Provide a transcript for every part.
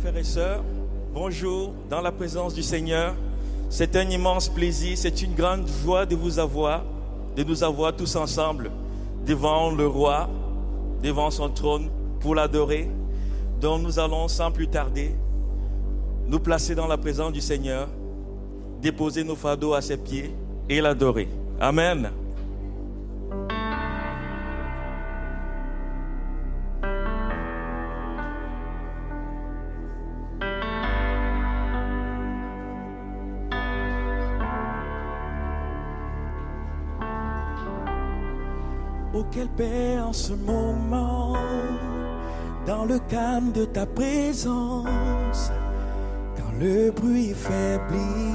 frères et sœurs, bonjour dans la présence du Seigneur. C'est un immense plaisir, c'est une grande joie de vous avoir, de nous avoir tous ensemble devant le roi, devant son trône pour l'adorer. Donc nous allons sans plus tarder nous placer dans la présence du Seigneur, déposer nos fardeaux à ses pieds et l'adorer. Amen. Quelle paix en ce moment, dans le calme de ta présence, quand le bruit faiblit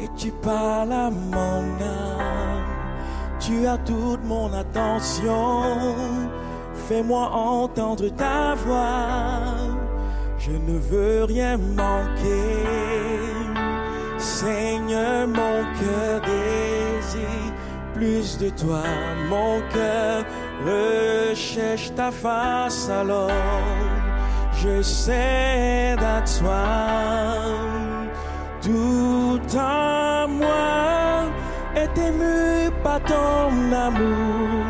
et tu parles à mon âme, tu as toute mon attention, fais-moi entendre ta voix, je ne veux rien manquer, Seigneur, mon cœur plus de toi, mon cœur recherche ta face alors je cède à toi. Tout en moi est ému par ton amour,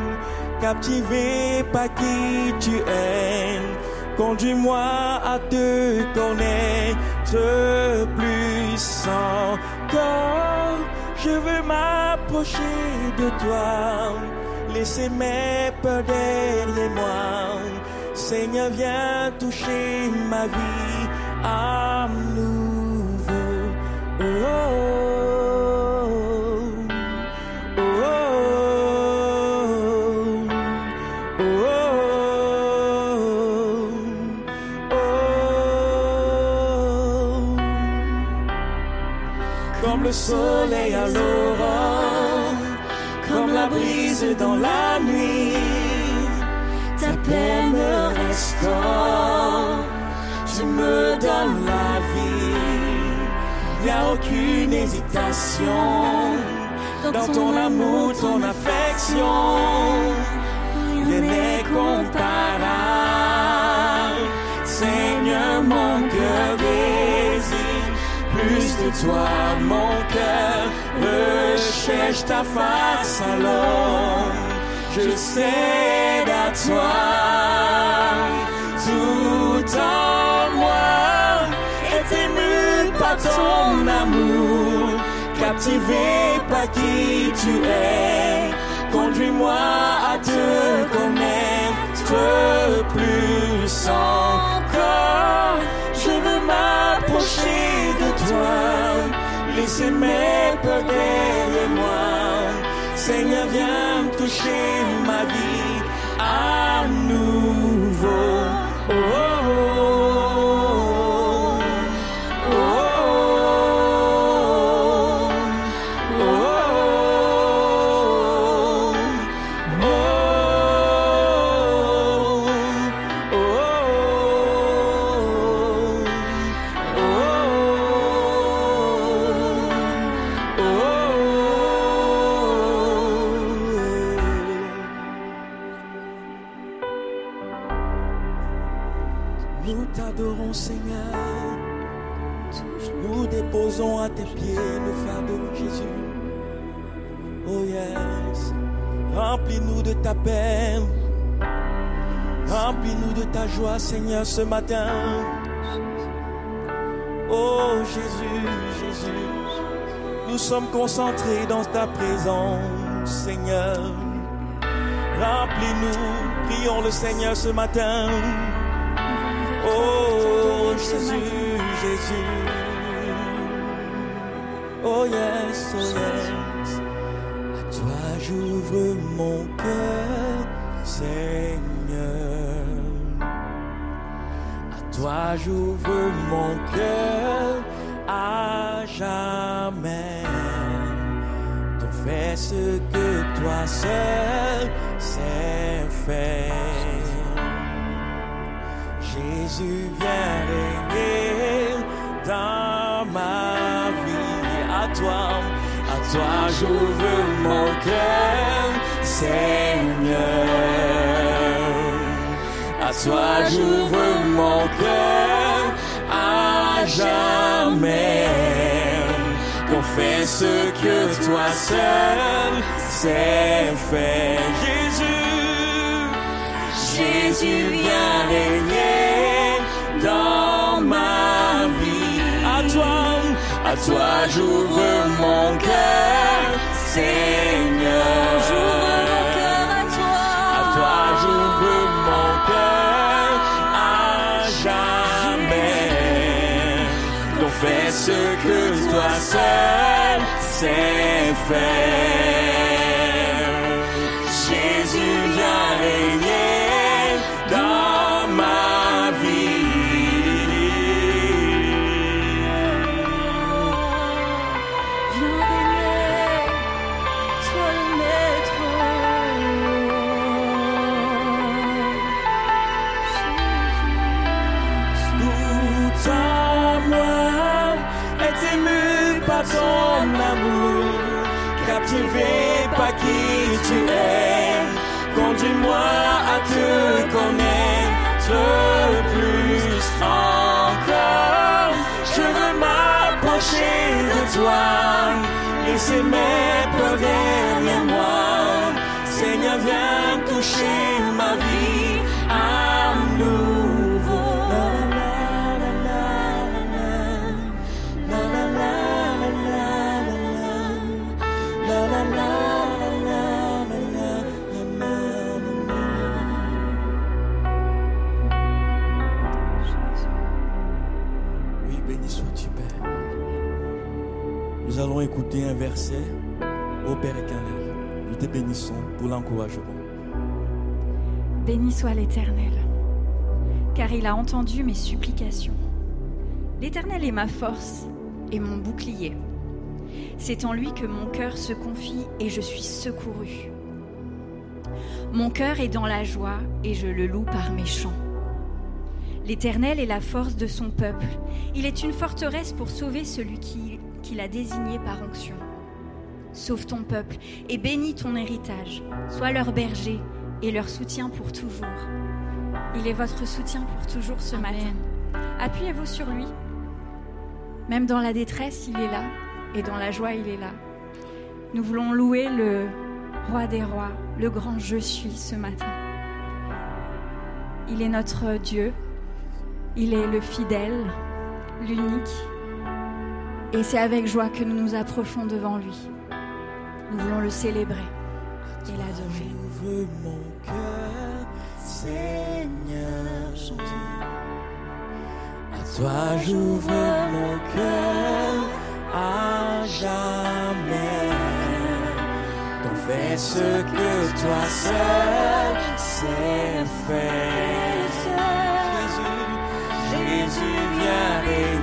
captivé par qui tu es. Conduis-moi à te connaître plus encore. Je veux m'approcher de toi, laisser mes peurs derrière moi. Seigneur, viens toucher ma vie à nouveau. Oh, oh, oh, oh, oh. Comme le soleil paix me restaure, tu me donnes la vie, y a aucune hésitation. Dans ton amour, ton affection, rien n'est comparable. Seigneur, mon cœur désire plus de toi, mon cœur recherche ta face alors je cède à toi. Tout en moi est ému par ton amour, captivé par qui tu es. Conduis-moi à te connaître plus encore. Je veux m'approcher de toi, laisser mes peurs derrière moi. Seigneur, viens toucher ma vie à nouveau. Oh, oh, ce matin. Oh Jésus, Jésus, nous sommes concentrés dans ta présence Seigneur. Remplis-nous, prions le Seigneur ce matin. Oh Jésus, Jésus. Oh yes, oh yes. À toi j'ouvre mon cœur, Seigneur. J'ouvre mon cœur à jamais. De faire ce que toi seul sais faire. Jésus vient régner dans ma vie. À toi, à toi j'ouvre mon cœur, Seigneur. À toi j'ouvre mon jamais. Confesse que toi seul sais faire. Jésus, Jésus viens régner dans ma vie. À toi, à toi j'ouvre mon cœur, Seigneur. Confesse que toi seul sais faire. Captivé par qui tu es. Conduis-moi à te connaître plus encore. Je veux m'approcher de toi, laisser mes peurs verset au Père éternel. Nous te bénissons pour l'encouragement. Béni soit l'Éternel, car il a entendu mes supplications. L'Éternel est ma force et mon bouclier. C'est en lui que mon cœur se confie et je suis secouru. Mon cœur est dans la joie et je le loue par mes chants. L'Éternel est la force de son peuple. Il est une forteresse pour sauver celui qui, qu'il a désigné par onction. Sauve ton peuple et bénis ton héritage. Sois leur berger et leur soutien pour toujours. Il est votre soutien pour toujours ce matin. Appuyez-vous sur lui. Même dans la détresse, il est là. Et dans la joie, il est là. Nous voulons louer le roi des rois, le grand je suis ce matin. Il est notre Dieu. Il est le fidèle, l'unique. Et c'est avec joie que nous nous approchons devant lui. Nous voulons le célébrer et l'adorer. J'ouvre mon cœur, Seigneur. À toi j'ouvre mon cœur à jamais. Confesse que toi seul sais faire. Jésus, Jésus viens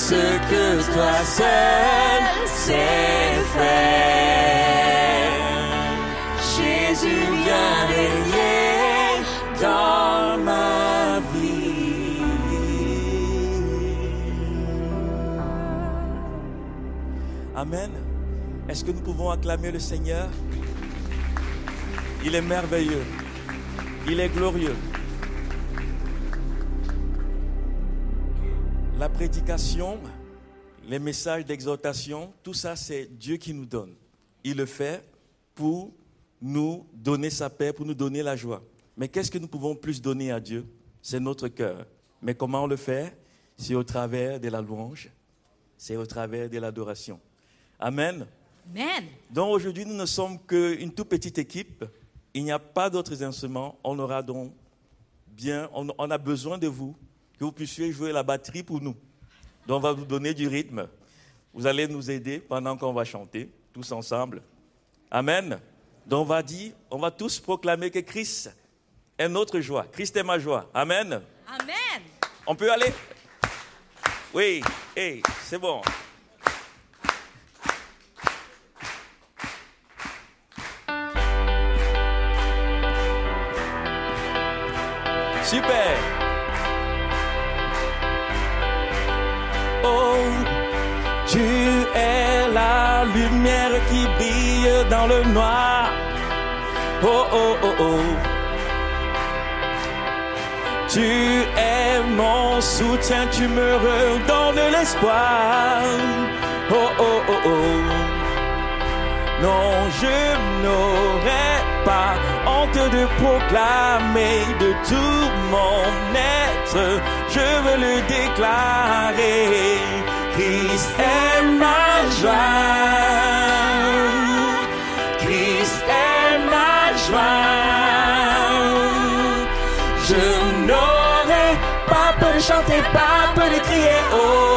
confesse que toi seul sais faire. Jésus vient régner dans ma vie. Amen. Est-ce que nous pouvons acclamer le Seigneur? Il est merveilleux. Il est glorieux. La prédication, les messages d'exhortation, tout ça, c'est Dieu qui nous donne. Il le fait pour nous donner sa paix, pour nous donner la joie. Mais qu'est-ce que nous pouvons plus donner à Dieu? C'est notre cœur. Mais comment on le fait? C'est au travers de la louange, c'est au travers de l'adoration. Amen. Amen. Donc aujourd'hui, nous ne sommes qu'une toute petite équipe. Il n'y a pas d'autres instruments. On aura donc bien, on, on a besoin de vous, que vous puissiez jouer la batterie pour nous. Donc on va vous donner du rythme. Vous allez nous aider pendant qu'on va chanter, tous ensemble. Amen. Donc on va dire, on va tous proclamer que Christ est notre joie. Christ est ma joie. Amen. Amen. On peut aller? Oui, hey, c'est bon. Super Oh, tu es la lumière qui brille dans le noir. Oh, oh, oh, oh. Tu es mon soutien, tu me redonnes l'espoir. Oh, oh, oh, oh. Non, je n'aurai pas honte de proclamer de tout mon être. Je veux le déclarer. Christ est ma joie. Christ est ma joie. Je n'aurai pas peur de chanter, pas peur de crier. Oh.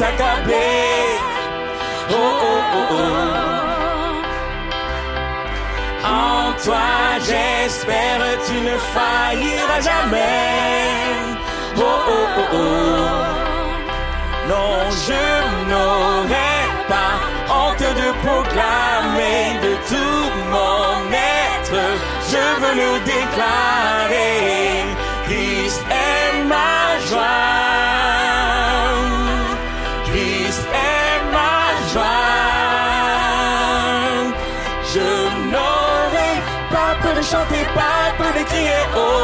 Oh, oh, oh, oh. En toi j'espère, tu ne failliras jamais. Oh, oh, oh, oh. Non, je n'aurai pas honte de proclamer de tout mon être. Je veux le déclarer. Pas peur de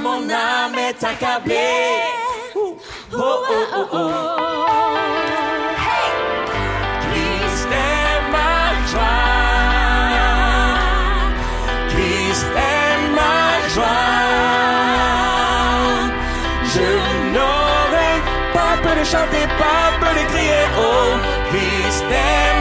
mon âme est accablée? Oh, oh, oh, oh. Christ est ma joie. Christ est ma joie. Je n'aurai pas peur de chanter, pas peur de crier. Oh, Christ est ma joie.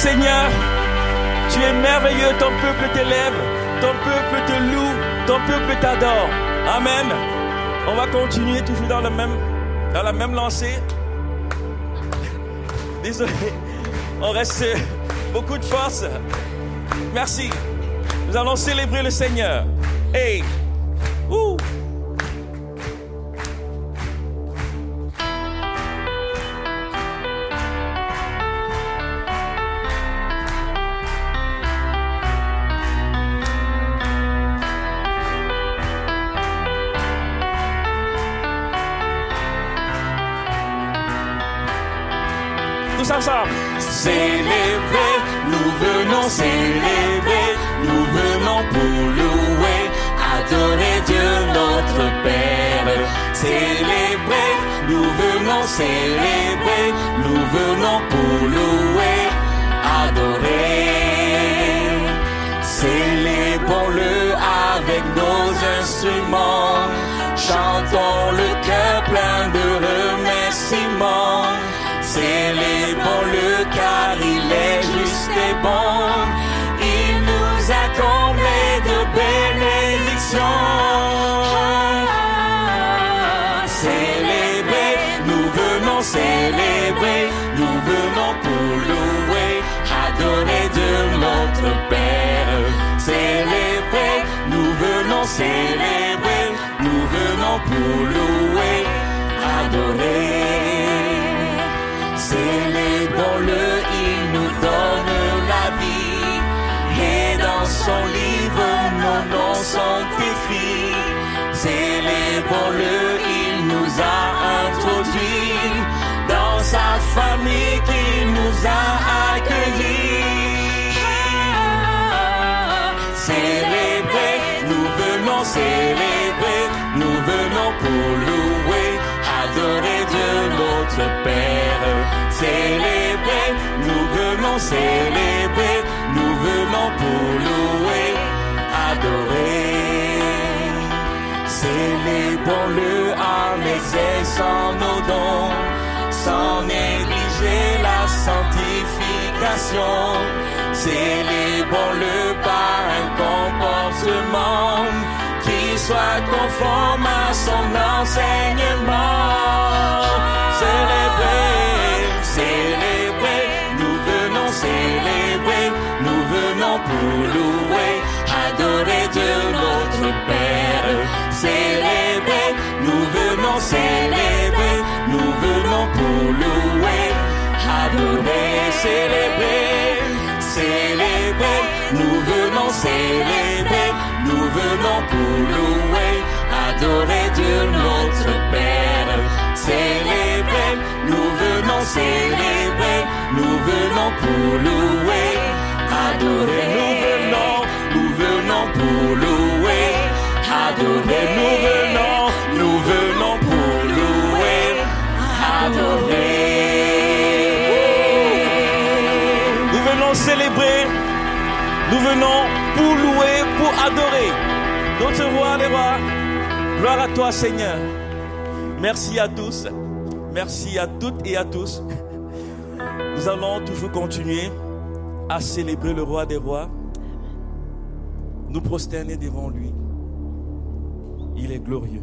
Seigneur. Tu es merveilleux, ton peuple t'élève, ton peuple te loue, ton peuple t'adore. Amen. On va continuer toujours dans, le même, dans la même lancée. Désolé, on reste beaucoup de force. Merci. Nous allons célébrer le Seigneur. Hey! Célébrer, nous venons célébrer, nous venons pour louer, adorer Dieu notre Père. Célébrer, nous venons célébrer, nous venons pour louer, adorer. Célébrons-le avec nos instruments, chantons le cœur plein de remerciements. Célébrons-le car il est juste et bon. Il nous a comblés de bénédictions. Célébrer, nous venons célébrer, nous venons pour louer, adorer de notre Père. Célébrer, nous venons célébrer, nous venons pour louer, adorer. Célébrons-le, il son livre, nos noms écrits. Célébrons-le, il nous a introduits dans sa famille qui nous a accueillis. Célébrer, nous venons célébrer, nous venons pour louer, adorer Dieu notre Père. Célébrer, nous venons célébrer, venons pour louer, adorer. Célébrons-le en exerçant nos dons, sans négliger la sanctification. Célébrons-le par un comportement qui soit conforme à son enseignement. Célébrer, célébrer, pour louer, adorer Dieu notre Père. Célébrer, nous venons célébrer, nous venons pour louer, adorer, célébrer, célébrer, nous venons célébrer, nous venons pour louer, adorer Dieu notre Père. Célébrer, nous venons célébrer, nous venons pour louer, adorer, nous venons, nous venons pour louer, adorer, nous venons, nous venons pour louer, adorer. Nous venons célébrer, nous venons pour louer, pour adorer notre roi des rois. Gloire à toi Seigneur. Merci à tous. Merci à toutes et à tous. Nous allons toujours continuer à célébrer le roi des rois. Nous prosterner devant lui. Il est glorieux.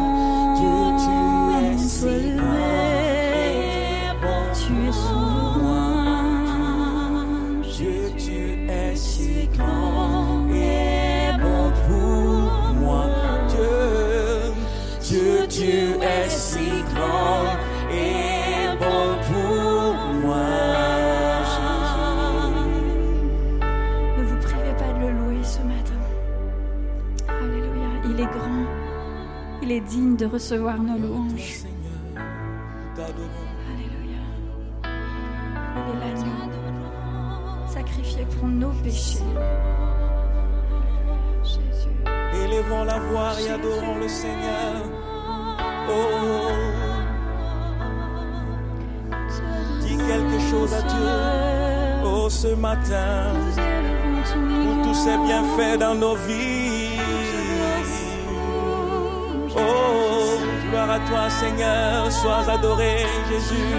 recevoir nos louanges. Alléluia. Il est l'agneau sacrifié pour nos péchés. Jésus. Élevons la voix et adorons le Seigneur. Oh. Dis quelque chose à Dieu. Oh, ce matin. Pour tous ces bienfaits dans nos vies. À toi, Seigneur. Sois adoré, Jésus.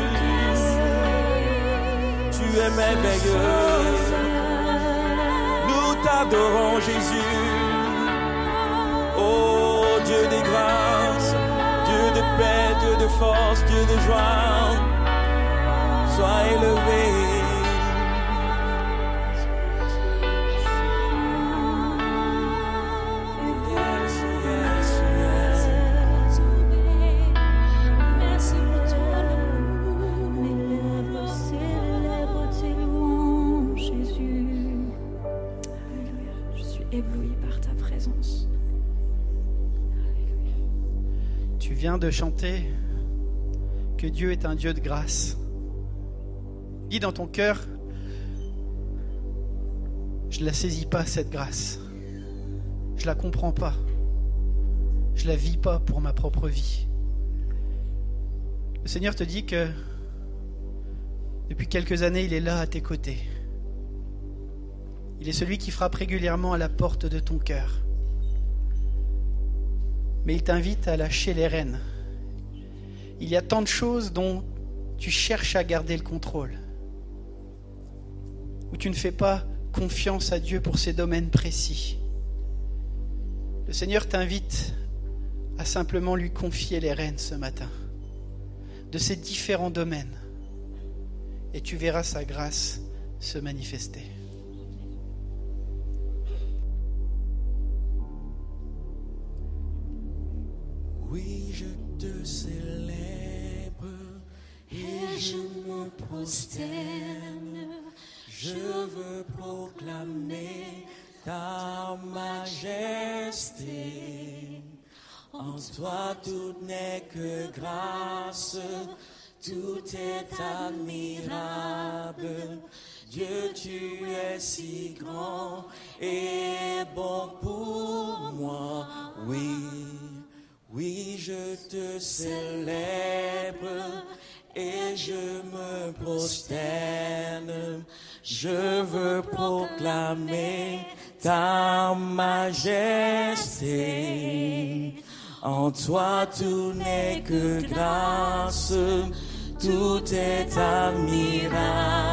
Tu es merveilleux. Nous t'adorons, Jésus. Oh Dieu des grâces, Dieu de paix, Dieu de force, Dieu de joie. Sois élevé. De chanter que Dieu est un Dieu de grâce. Dis dans ton cœur, je ne la saisis pas cette grâce. Je la comprends pas. Je la vis pas pour ma propre vie. Le Seigneur te dit que depuis quelques années, il est là à tes côtés. Il est celui qui frappe régulièrement à la porte de ton cœur. Mais il t'invite à lâcher les rênes il y a tant de choses dont tu cherches à garder le contrôle, où tu ne fais pas confiance à Dieu pour ces domaines précis. Le Seigneur t'invite à simplement lui confier les rênes ce matin de ces différents domaines et tu verras sa grâce se manifester. Oui, je te célèbre et je me prosterne. Je veux proclamer ta majesté. En toi tout n'est que grâce, tout est admirable. Dieu, tu es si grand et bon pour moi. Oui, oui, je te célèbre et je me prosterne. Je veux proclamer ta majesté. En toi tout n'est que grâce, tout est admirable.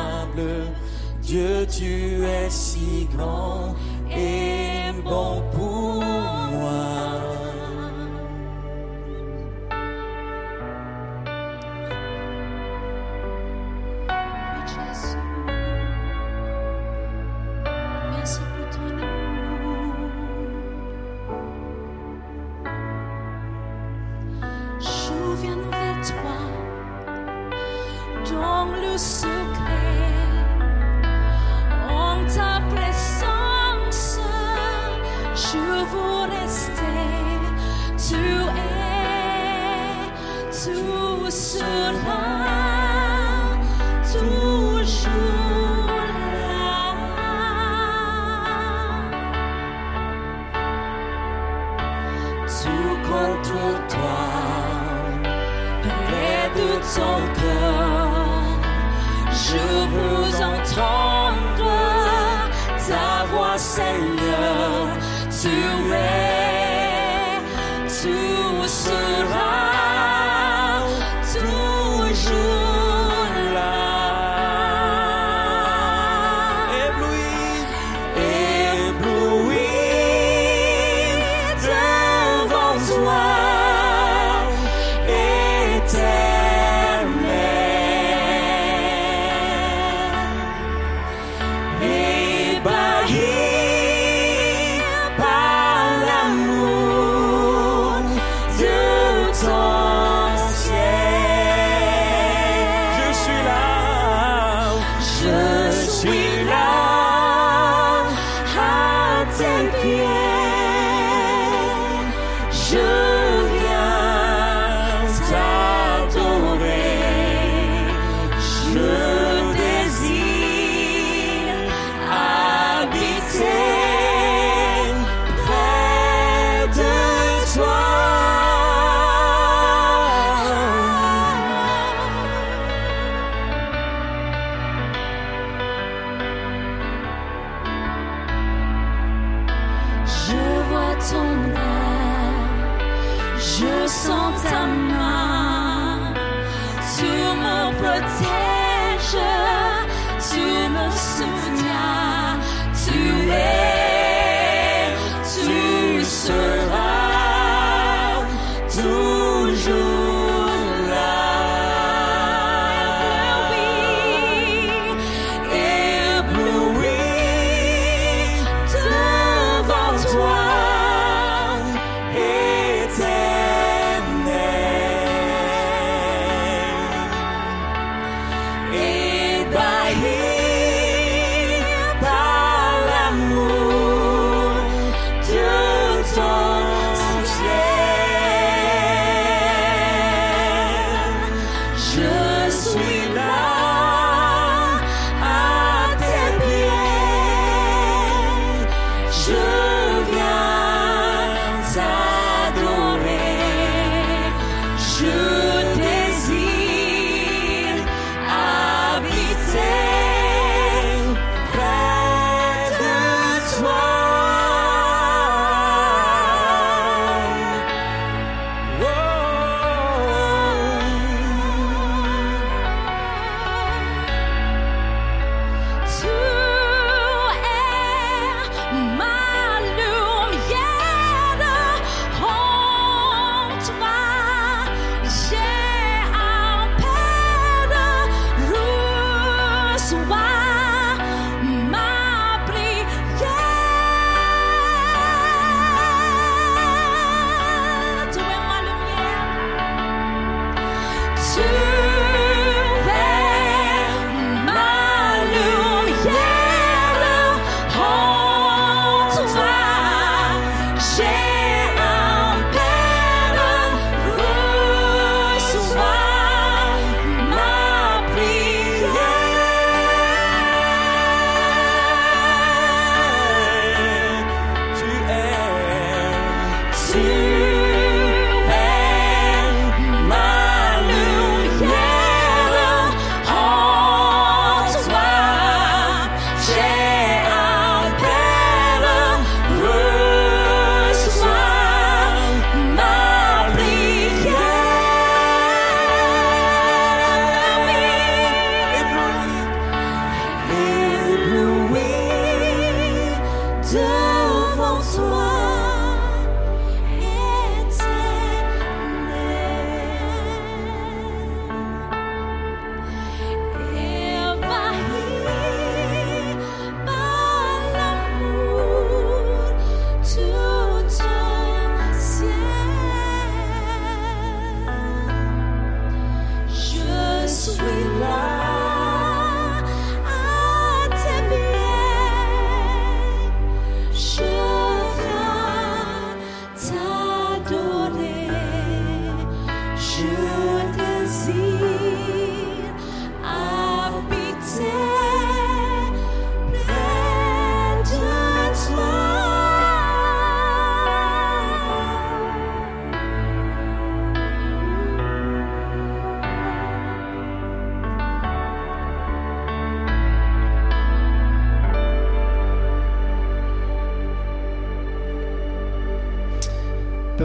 Dieu, tu es si grand et bon pour dans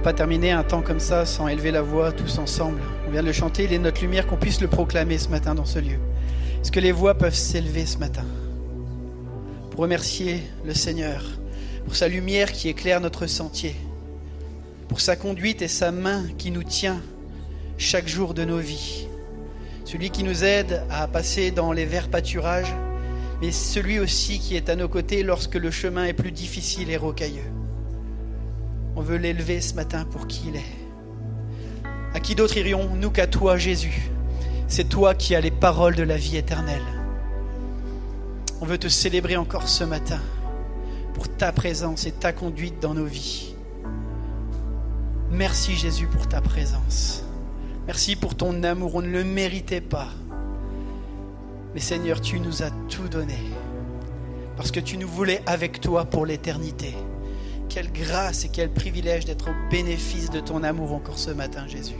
pas terminer un temps comme ça sans élever la voix tous ensemble. On vient de le chanter, il est notre lumière qu'on puisse le proclamer ce matin dans ce lieu. Est-ce que les voix peuvent s'élever ce matin pour remercier le Seigneur pour sa lumière qui éclaire notre sentier, pour sa conduite et sa main qui nous tient chaque jour de nos vies, celui qui nous aide à passer dans les verts pâturages, mais celui aussi qui est à nos côtés lorsque le chemin est plus difficile et rocailleux. On veut l'élever ce matin pour qui il est. À qui d'autre irions-nous qu'à toi, Jésus? C'est toi qui as les paroles de la vie éternelle. On veut te célébrer encore ce matin pour ta présence et ta conduite dans nos vies. Merci Jésus pour ta présence. Merci pour ton amour. On ne le méritait pas. Mais Seigneur, tu nous as tout donné. Parce que tu nous voulais avec toi pour l'éternité. Quelle grâce et quel privilège d'être au bénéfice de ton amour encore ce matin, Jésus.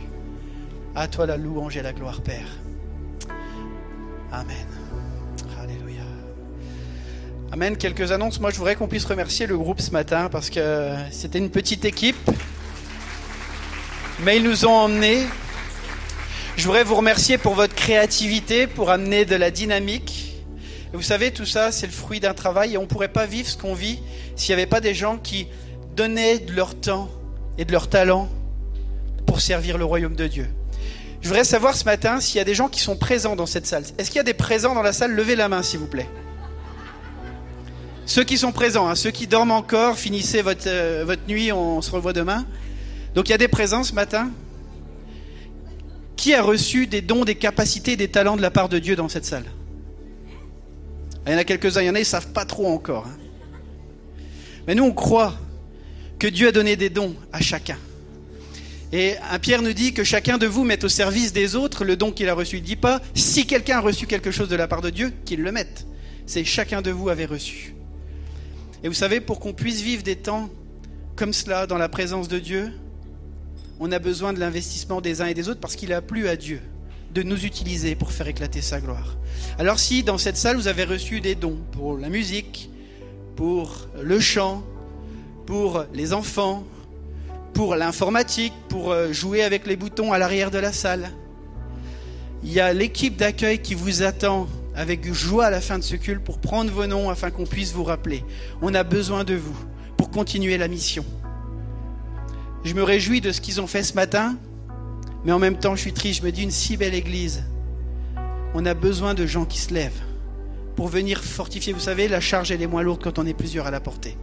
À toi la louange et la gloire, Père. Amen. Alléluia. Amen. Quelques annonces. Moi, je voudrais qu'on puisse remercier le groupe ce matin parce que c'était une petite équipe. Mais ils nous ont emmenés. Je voudrais vous remercier pour votre créativité, pour amener de la dynamique. Vous savez, tout ça, c'est le fruit d'un travail et on ne pourrait pas vivre ce qu'on vit s'il n'y avait pas des gens qui donnaient de leur temps et de leur talent pour servir le royaume de Dieu. Je voudrais savoir ce matin s'il y a des gens qui sont présents dans cette salle. Est-ce qu'il y a des présents dans la salle? Levez la main, s'il vous plaît. Ceux qui sont présents, hein, ceux qui dorment encore, finissez votre, euh, votre nuit, on se revoit demain. Donc il y a des présents ce matin. Qui a reçu des dons, des capacités, des talents de la part de Dieu dans cette salle? Il y en a quelques-uns, il y en a, ils ne savent pas trop encore. hein. Mais nous, on croit que Dieu a donné des dons à chacun. Et un Pierre nous dit que chacun de vous mette au service des autres le don qu'il a reçu. Il ne dit pas si quelqu'un a reçu quelque chose de la part de Dieu, qu'il le mette. C'est chacun de vous avait reçu. Et vous savez, pour qu'on puisse vivre des temps comme cela dans la présence de Dieu, on a besoin de l'investissement des uns et des autres parce qu'il a plu à Dieu de nous utiliser pour faire éclater sa gloire. Alors si dans cette salle vous avez reçu des dons pour la musique, pour le chant, pour les enfants, pour l'informatique, pour euh, jouer avec les boutons à l'arrière de la salle, il y a l'équipe d'accueil qui vous attend avec joie à la fin de ce culte pour prendre vos noms afin qu'on puisse vous rappeler. On a besoin de vous pour continuer la mission. Je me réjouis de ce qu'ils ont fait ce matin, mais en même temps, je suis triste. Je me dis, une si belle église, on a besoin de gens qui se lèvent pour venir fortifier. Vous savez, la charge, elle est moins lourde quand on est plusieurs à la porter.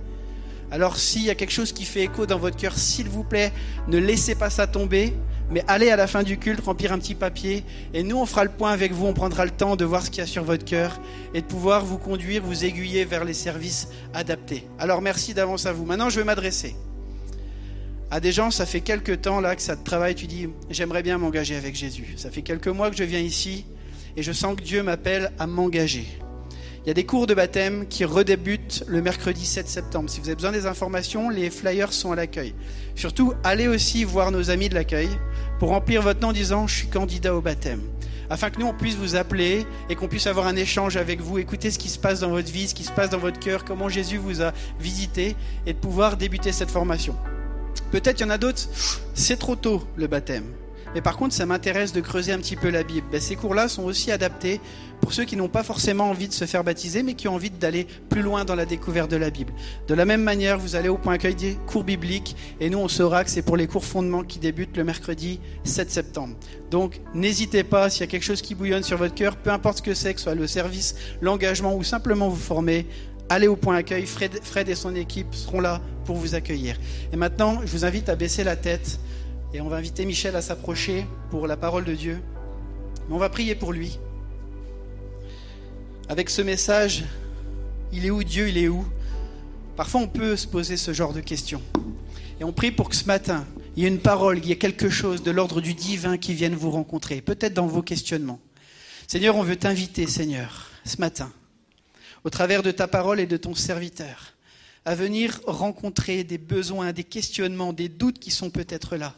Alors, s'il y a quelque chose qui fait écho dans votre cœur, s'il vous plaît, ne laissez pas ça tomber, mais allez à la fin du culte remplir un petit papier, et nous, on fera le point avec vous, on prendra le temps de voir ce qu'il y a sur votre cœur, et de pouvoir vous conduire, vous aiguiller vers les services adaptés. Alors, merci d'avance à vous. Maintenant, je vais m'adresser à des gens, ça fait quelques temps là que ça te travaille, tu dis j'aimerais bien m'engager avec Jésus. Ça fait quelques mois que je viens ici et je sens que Dieu m'appelle à m'engager. Il y a des cours de baptême qui redébutent le mercredi 7 septembre. Si vous avez besoin des informations, les flyers sont à l'accueil. Surtout, allez aussi voir nos amis de l'accueil pour remplir votre nom en disant je suis candidat au baptême. Afin que nous, on puisse vous appeler et qu'on puisse avoir un échange avec vous, écouter ce qui se passe dans votre vie, ce qui se passe dans votre cœur, comment Jésus vous a visité et de pouvoir débuter cette formation. Peut-être il y en a d'autres, c'est trop tôt le baptême. Mais par contre, ça m'intéresse de creuser un petit peu la Bible. Ben, ces cours-là sont aussi adaptés pour ceux qui n'ont pas forcément envie de se faire baptiser, mais qui ont envie d'aller plus loin dans la découverte de la Bible. De la même manière, vous allez au point accueil des cours bibliques, et nous, on saura que c'est pour les cours fondements qui débutent le mercredi 7 septembre. Donc, n'hésitez pas, s'il y a quelque chose qui bouillonne sur votre cœur, peu importe ce que c'est, que ce soit le service, l'engagement ou simplement vous former, allez au point accueil. Fred, et son équipe seront là pour vous accueillir. Et maintenant, je vous invite à baisser la tête et on va inviter Michel à s'approcher pour la parole de Dieu. Mais on va prier pour lui. Avec ce message, il est où Dieu, il est où? Parfois, on peut se poser ce genre de questions. Et on prie pour que ce matin, il y a une parole, il y a quelque chose de l'ordre du divin qui vienne vous rencontrer, peut-être dans vos questionnements. Seigneur, on veut t'inviter, Seigneur, ce matin, au travers de ta parole et de ton serviteur, à venir rencontrer des besoins, des questionnements, des doutes qui sont peut-être là.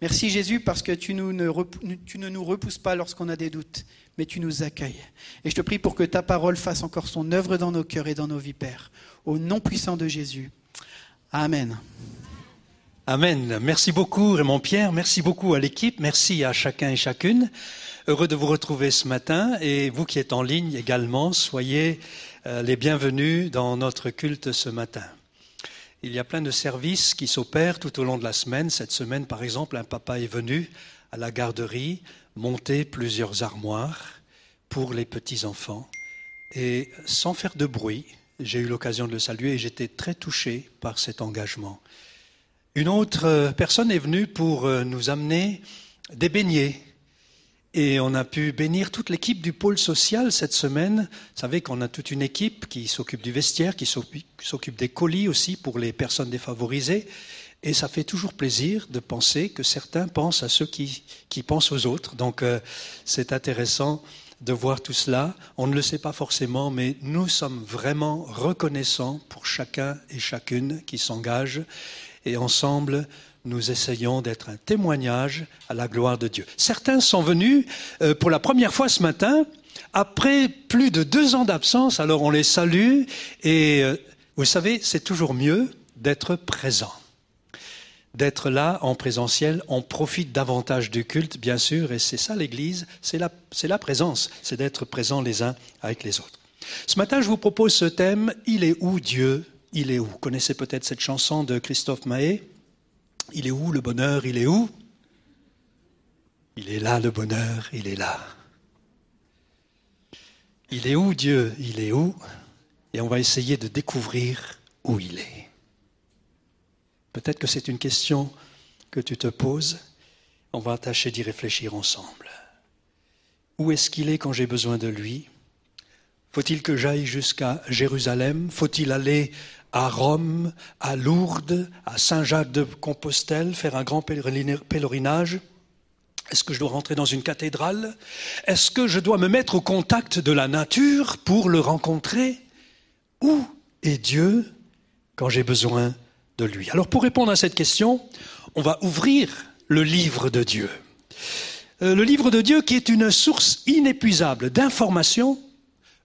Merci Jésus parce que tu, ne, ne nous repousses pas lorsqu'on a des doutes, mais tu nous accueilles. Et je te prie pour que ta parole fasse encore son œuvre dans nos cœurs et dans nos vies, Père. Au nom puissant de Jésus. Amen. Amen. Merci beaucoup Raymond Pierre, merci beaucoup à l'équipe, merci à chacun et chacune. Heureux de vous retrouver ce matin et vous qui êtes en ligne également, soyez euh, les bienvenus dans notre culte ce matin. Il y a plein de services qui s'opèrent tout au long de la semaine. Cette semaine, par exemple, un papa est venu à la garderie monter plusieurs armoires pour les petits-enfants. Et sans faire de bruit, j'ai eu l'occasion de le saluer et j'étais très touché par cet engagement. Une autre euh, personne est venue pour euh, nous amener des beignets. Et on a pu bénir toute l'équipe du pôle social cette semaine. Vous savez qu'on a toute une équipe qui s'occupe du vestiaire, qui s'occupe des colis aussi pour les personnes défavorisées. Et ça fait toujours plaisir de penser que certains pensent à ceux qui, pensent aux autres. Donc euh, c'est intéressant de voir tout cela. On ne le sait pas forcément, mais nous sommes vraiment reconnaissants pour chacun et chacune qui s'engage et ensemble, nous essayons d'être un témoignage à la gloire de Dieu. Certains sont venus euh, pour la première fois ce matin après plus de deux ans d'absence, alors on les salue et euh, vous savez, c'est toujours mieux d'être présent. D'être là en présentiel, on profite davantage du culte, bien sûr, et c'est ça l'Église, c'est la, la présence, c'est d'être présent les uns avec les autres. Ce matin, je vous propose ce thème, Il est où Dieu? Il est où? Vous connaissez peut-être cette chanson de Christophe Mahé Il est où le bonheur? Il est où? Il est là le bonheur, il est là. Il est où Dieu? Il est où? Et on va essayer de découvrir où il est. Peut-être que c'est une question que tu te poses. On va tâcher d'y réfléchir ensemble. Où est-ce qu'il est quand j'ai besoin de lui? Faut-il que j'aille jusqu'à Jérusalem? Faut-il aller à Rome, à Lourdes, à Saint-Jacques de Compostelle, faire un grand pèlerinage. Est-ce que je dois rentrer dans une cathédrale? Est-ce que je dois me mettre au contact de la nature pour le rencontrer? Où est Dieu quand j'ai besoin de lui? Alors pour répondre à cette question, on va ouvrir le livre de Dieu. Euh, le livre de Dieu qui est une source inépuisable d'information,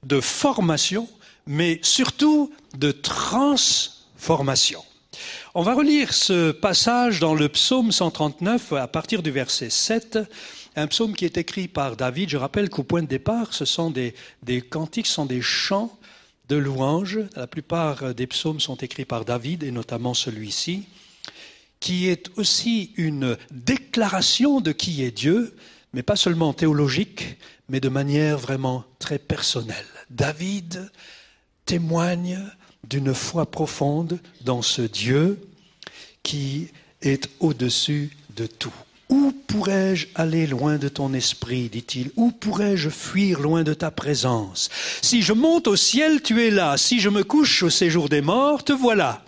de formation mais surtout de transformation. On va relire ce passage dans le psaume 139 à partir du verset 7, un psaume qui est écrit par David. Je rappelle qu'au point de départ, ce sont des, cantiques, ce sont des chants de louanges. La plupart des psaumes sont écrits par David, et notamment celui-ci, qui est aussi une déclaration de qui est Dieu, mais pas seulement théologique, mais de manière vraiment très personnelle. David témoigne d'une foi profonde dans ce Dieu qui est au-dessus de tout. Où pourrais-je aller loin de ton esprit, dit-il? Où pourrais-je fuir loin de ta présence? Si je monte au ciel, tu es là. Si je me couche au séjour des morts, te voilà.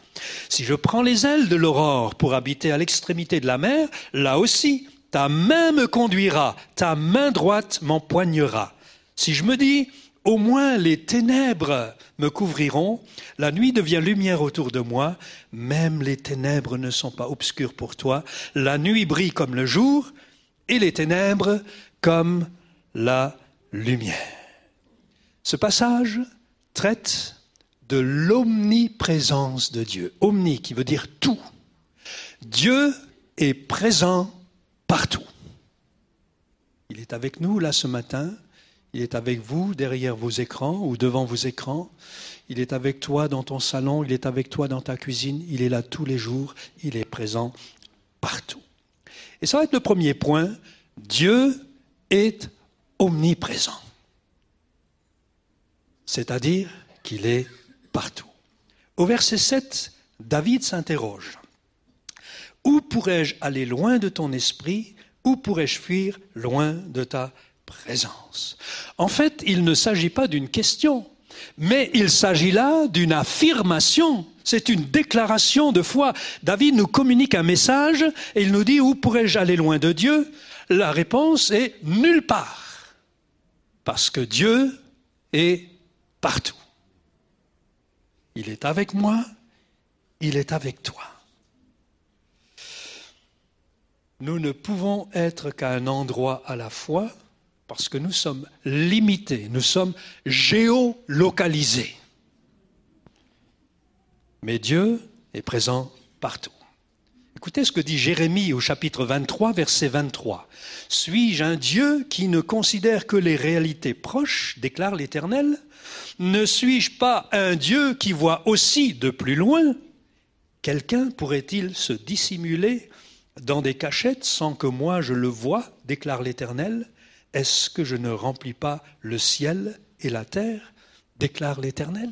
Si je prends les ailes de l'aurore pour habiter à l'extrémité de la mer, là aussi, ta main me conduira, ta main droite m'empoignera. Si je me dis, au moins les ténèbres me couvriront, la nuit devient lumière autour de moi, même les ténèbres ne sont pas obscures pour toi, la nuit brille comme le jour, et les ténèbres comme la lumière. Ce passage traite de l'omniprésence de Dieu. Omni qui veut dire tout. Dieu est présent partout. Il est avec nous là ce matin. Il est avec vous derrière vos écrans ou devant vos écrans. Il est avec toi dans ton salon, il est avec toi dans ta cuisine, il est là tous les jours, il est présent partout. Et ça va être le premier point. Dieu est omniprésent. C'est-à-dire qu'il est partout. Au verset 7, David s'interroge. Où pourrais-je aller loin de ton esprit? Où pourrais-je fuir loin de ta présence. En fait, il ne s'agit pas d'une question, Mais il s'agit là d'une affirmation, c'est une déclaration de foi. David nous communique un message et il nous dit où pourrais-je aller loin de Dieu? La réponse est nulle part. Parce que Dieu est partout. Il est avec moi, il est avec toi. Nous ne pouvons être qu'à un endroit à la fois parce que nous sommes limités, nous sommes géolocalisés. Mais Dieu est présent partout. Écoutez ce que dit Jérémie au chapitre 23, verset 23. Suis-je un Dieu qui ne considère que les réalités proches, déclare l'Éternel? Ne suis-je pas un Dieu qui voit aussi de plus loin? Quelqu'un pourrait-il se dissimuler dans des cachettes sans que moi je le voie, déclare l'Éternel? Est-ce que je ne remplis pas le ciel et la terre déclare l'Éternel?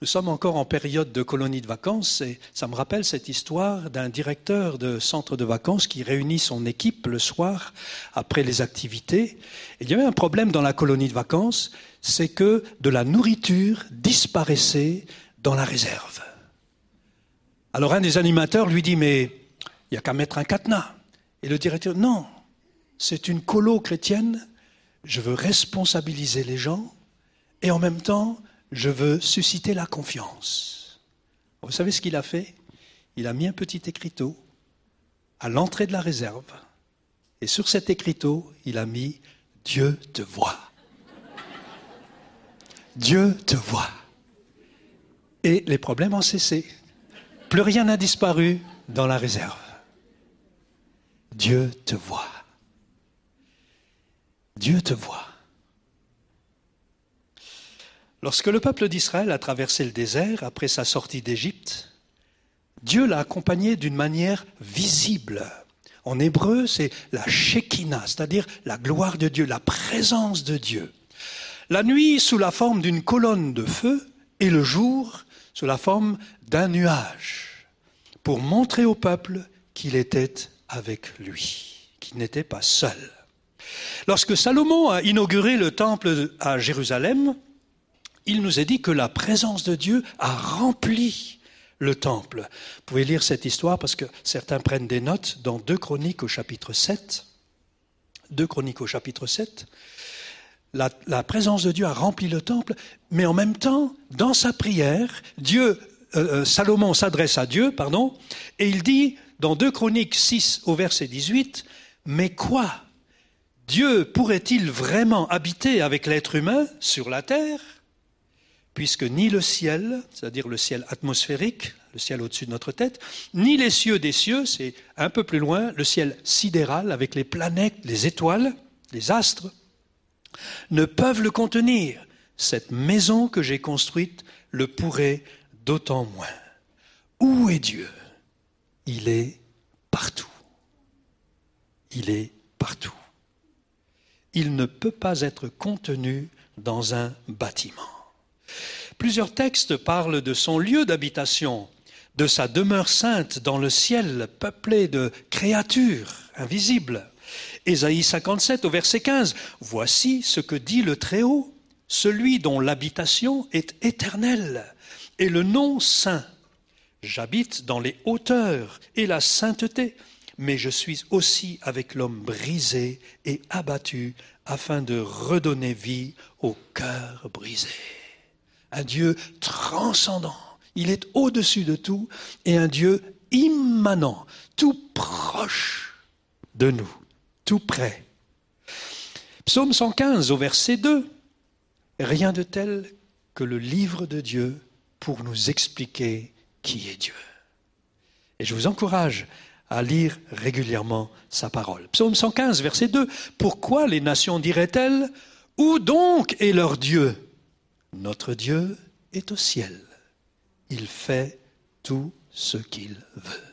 Nous sommes encore en période de colonie de vacances et ça me rappelle cette histoire d'un directeur de centre de vacances qui réunit son équipe le soir après les activités. il y avait un problème dans la colonie de vacances, c'est que de la nourriture disparaissait dans la réserve. Alors un des animateurs lui dit mais il n'y a qu'à mettre un cadenas. Et le directeur non, c'est une colo chrétienne, je veux responsabiliser les gens et en même temps, je veux susciter la confiance. Vous savez ce qu'il a fait? Il a mis un petit écriteau à l'entrée de la réserve et sur cet écriteau, il a mis Dieu te voit. Dieu te voit. Et les problèmes ont cessé. Plus rien n'a disparu dans la réserve. Dieu te voit. Dieu te voit. Lorsque le peuple d'Israël a traversé le désert après sa sortie d'Égypte, Dieu l'a accompagné d'une manière visible. En hébreu, c'est la Shekinah, c'est-à-dire la gloire de Dieu, la présence de Dieu. La nuit sous la forme d'une colonne de feu et le jour sous la forme d'un nuage, pour montrer au peuple qu'il était avec lui, qu'il n'était pas seul. Lorsque Salomon a inauguré le temple à Jérusalem, il nous est dit que la présence de Dieu a rempli le temple. Vous pouvez lire cette histoire parce que certains prennent des notes dans 2 Chroniques au chapitre 7. 2 Chroniques au chapitre 7. La, présence de Dieu a rempli le temple, mais en même temps, dans sa prière, Dieu, euh, euh, Salomon s'adresse à Dieu, pardon, et il dit dans 2 Chroniques 6 au verset 18, Mais quoi? Dieu pourrait-il vraiment habiter avec l'être humain sur la terre puisque ni le ciel, c'est-à-dire le ciel atmosphérique, le ciel au-dessus de notre tête, ni les cieux des cieux, c'est un peu plus loin, le ciel sidéral avec les planètes, les étoiles, les astres, ne peuvent le contenir. Cette maison que j'ai construite le pourrait d'autant moins. Où est Dieu? Il est partout. Il est partout il ne peut pas être contenu dans un bâtiment. Plusieurs textes parlent de son lieu d'habitation, de sa demeure sainte dans le ciel peuplé de créatures invisibles. Ésaïe 57 au verset 15, Voici ce que dit le Très-Haut, celui dont l'habitation est éternelle, et le nom saint. J'habite dans les hauteurs et la sainteté mais je suis aussi avec l'homme brisé et abattu afin de redonner vie au cœur brisé. Un Dieu transcendant, il est au-dessus de tout et un Dieu immanent, tout proche de nous, tout près. Psaume 115 au verset 2. Rien de tel que le livre de Dieu pour nous expliquer qui est Dieu. Et je vous encourage à lire régulièrement sa parole. Psaume 115, verset 2. Pourquoi les nations diraient-elles Où donc est leur Dieu? Notre Dieu est au ciel. Il fait tout ce qu'il veut.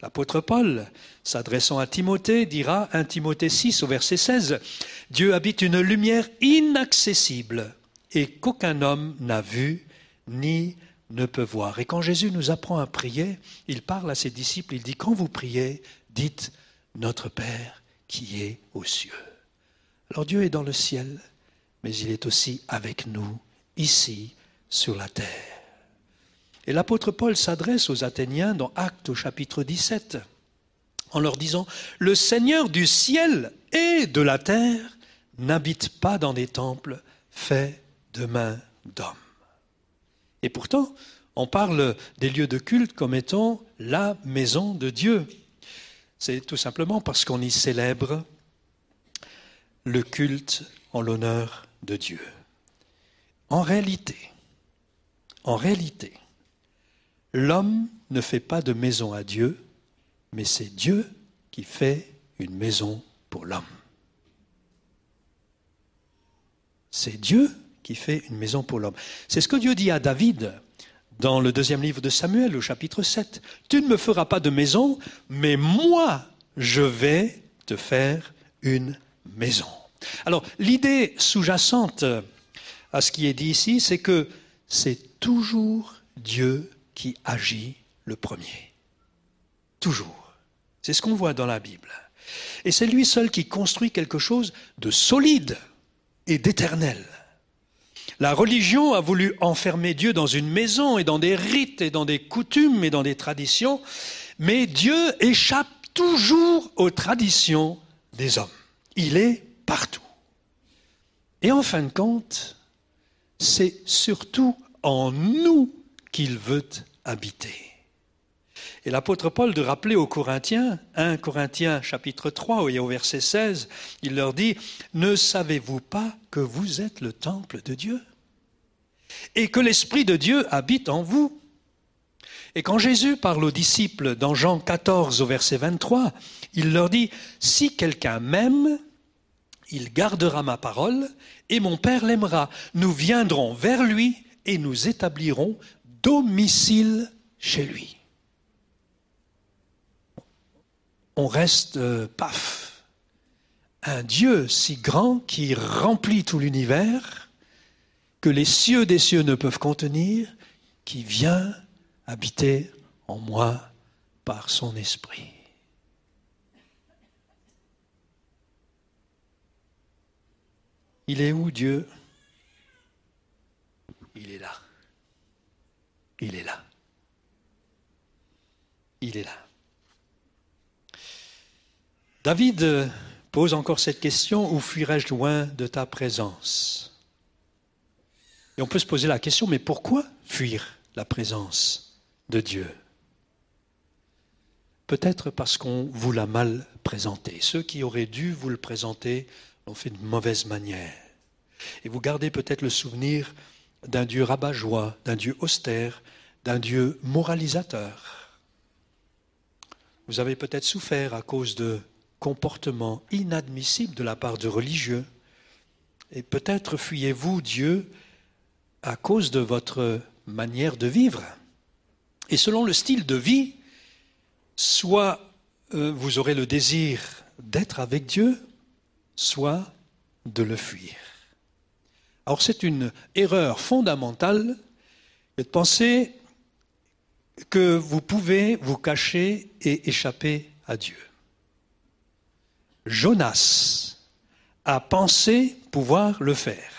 L'apôtre Paul, s'adressant à Timothée, dira 1 Timothée 6 au verset 16, Dieu habite une lumière inaccessible et qu'aucun homme n'a vu ni ne peut voir. Et quand Jésus nous apprend à prier, il parle à ses disciples, il dit, quand vous priez, dites Notre Père qui est aux cieux. Alors Dieu est dans le ciel, mais il est aussi avec nous ici sur la terre. Et l'apôtre Paul s'adresse aux Athéniens dans Actes au chapitre 17 en leur disant, Le Seigneur du ciel et de la terre n'habite pas dans des temples faits de mains d'hommes. Et pourtant, on parle des lieux de culte comme étant la maison de Dieu. C'est tout simplement parce qu'on y célèbre le culte en l'honneur de Dieu. En réalité, en réalité, l'homme ne fait pas de maison à Dieu, mais c'est Dieu qui fait une maison pour l'homme. C'est Dieu qui fait une maison pour l'homme. C'est ce que Dieu dit à David dans le deuxième livre de Samuel, au chapitre 7. Tu ne me feras pas de maison, mais moi, je vais te faire une maison. Alors, l'idée sous-jacente à ce qui est dit ici, c'est que c'est toujours Dieu qui agit le premier. Toujours. C'est ce qu'on voit dans la Bible. Et c'est lui seul qui construit quelque chose de solide et d'éternel. La religion a voulu enfermer Dieu dans une maison et dans des rites et dans des coutumes et dans des traditions, mais Dieu échappe toujours aux traditions des hommes. Il est partout. Et en fin de compte, c'est surtout en nous qu'il veut habiter. Et l'apôtre Paul de rappeler aux Corinthiens, 1 Corinthiens chapitre 3 et au verset 16, il leur dit, ne savez-vous pas que vous êtes le temple de Dieu et que l'Esprit de Dieu habite en vous? Et quand Jésus parle aux disciples dans Jean 14 au verset 23, il leur dit, si quelqu'un m'aime, il gardera ma parole et mon Père l'aimera. Nous viendrons vers lui et nous établirons domicile chez lui. On reste euh, paf. Un Dieu si grand qui remplit tout l'univers, que les cieux des cieux ne peuvent contenir, qui vient habiter en moi par son esprit. Il est où Dieu? Il est là. Il est là. Il est là. David pose encore cette question, où fuirais-je loin de ta présence? Et on peut se poser la question, mais pourquoi fuir la présence de Dieu? Peut-être parce qu'on vous l'a mal présenté. Ceux qui auraient dû vous le présenter l'ont fait de mauvaise manière. Et vous gardez peut-être le souvenir d'un Dieu rabat-joie, d'un Dieu austère, d'un Dieu moralisateur. Vous avez peut-être souffert à cause de comportements inadmissibles de la part de religieux. Et peut-être fuyez-vous Dieu à cause de votre manière de vivre. Et selon le style de vie, soit euh, vous aurez le désir d'être avec Dieu, soit de le fuir. Alors c'est une erreur fondamentale de penser que vous pouvez vous cacher et échapper à Dieu. Jonas a pensé pouvoir le faire.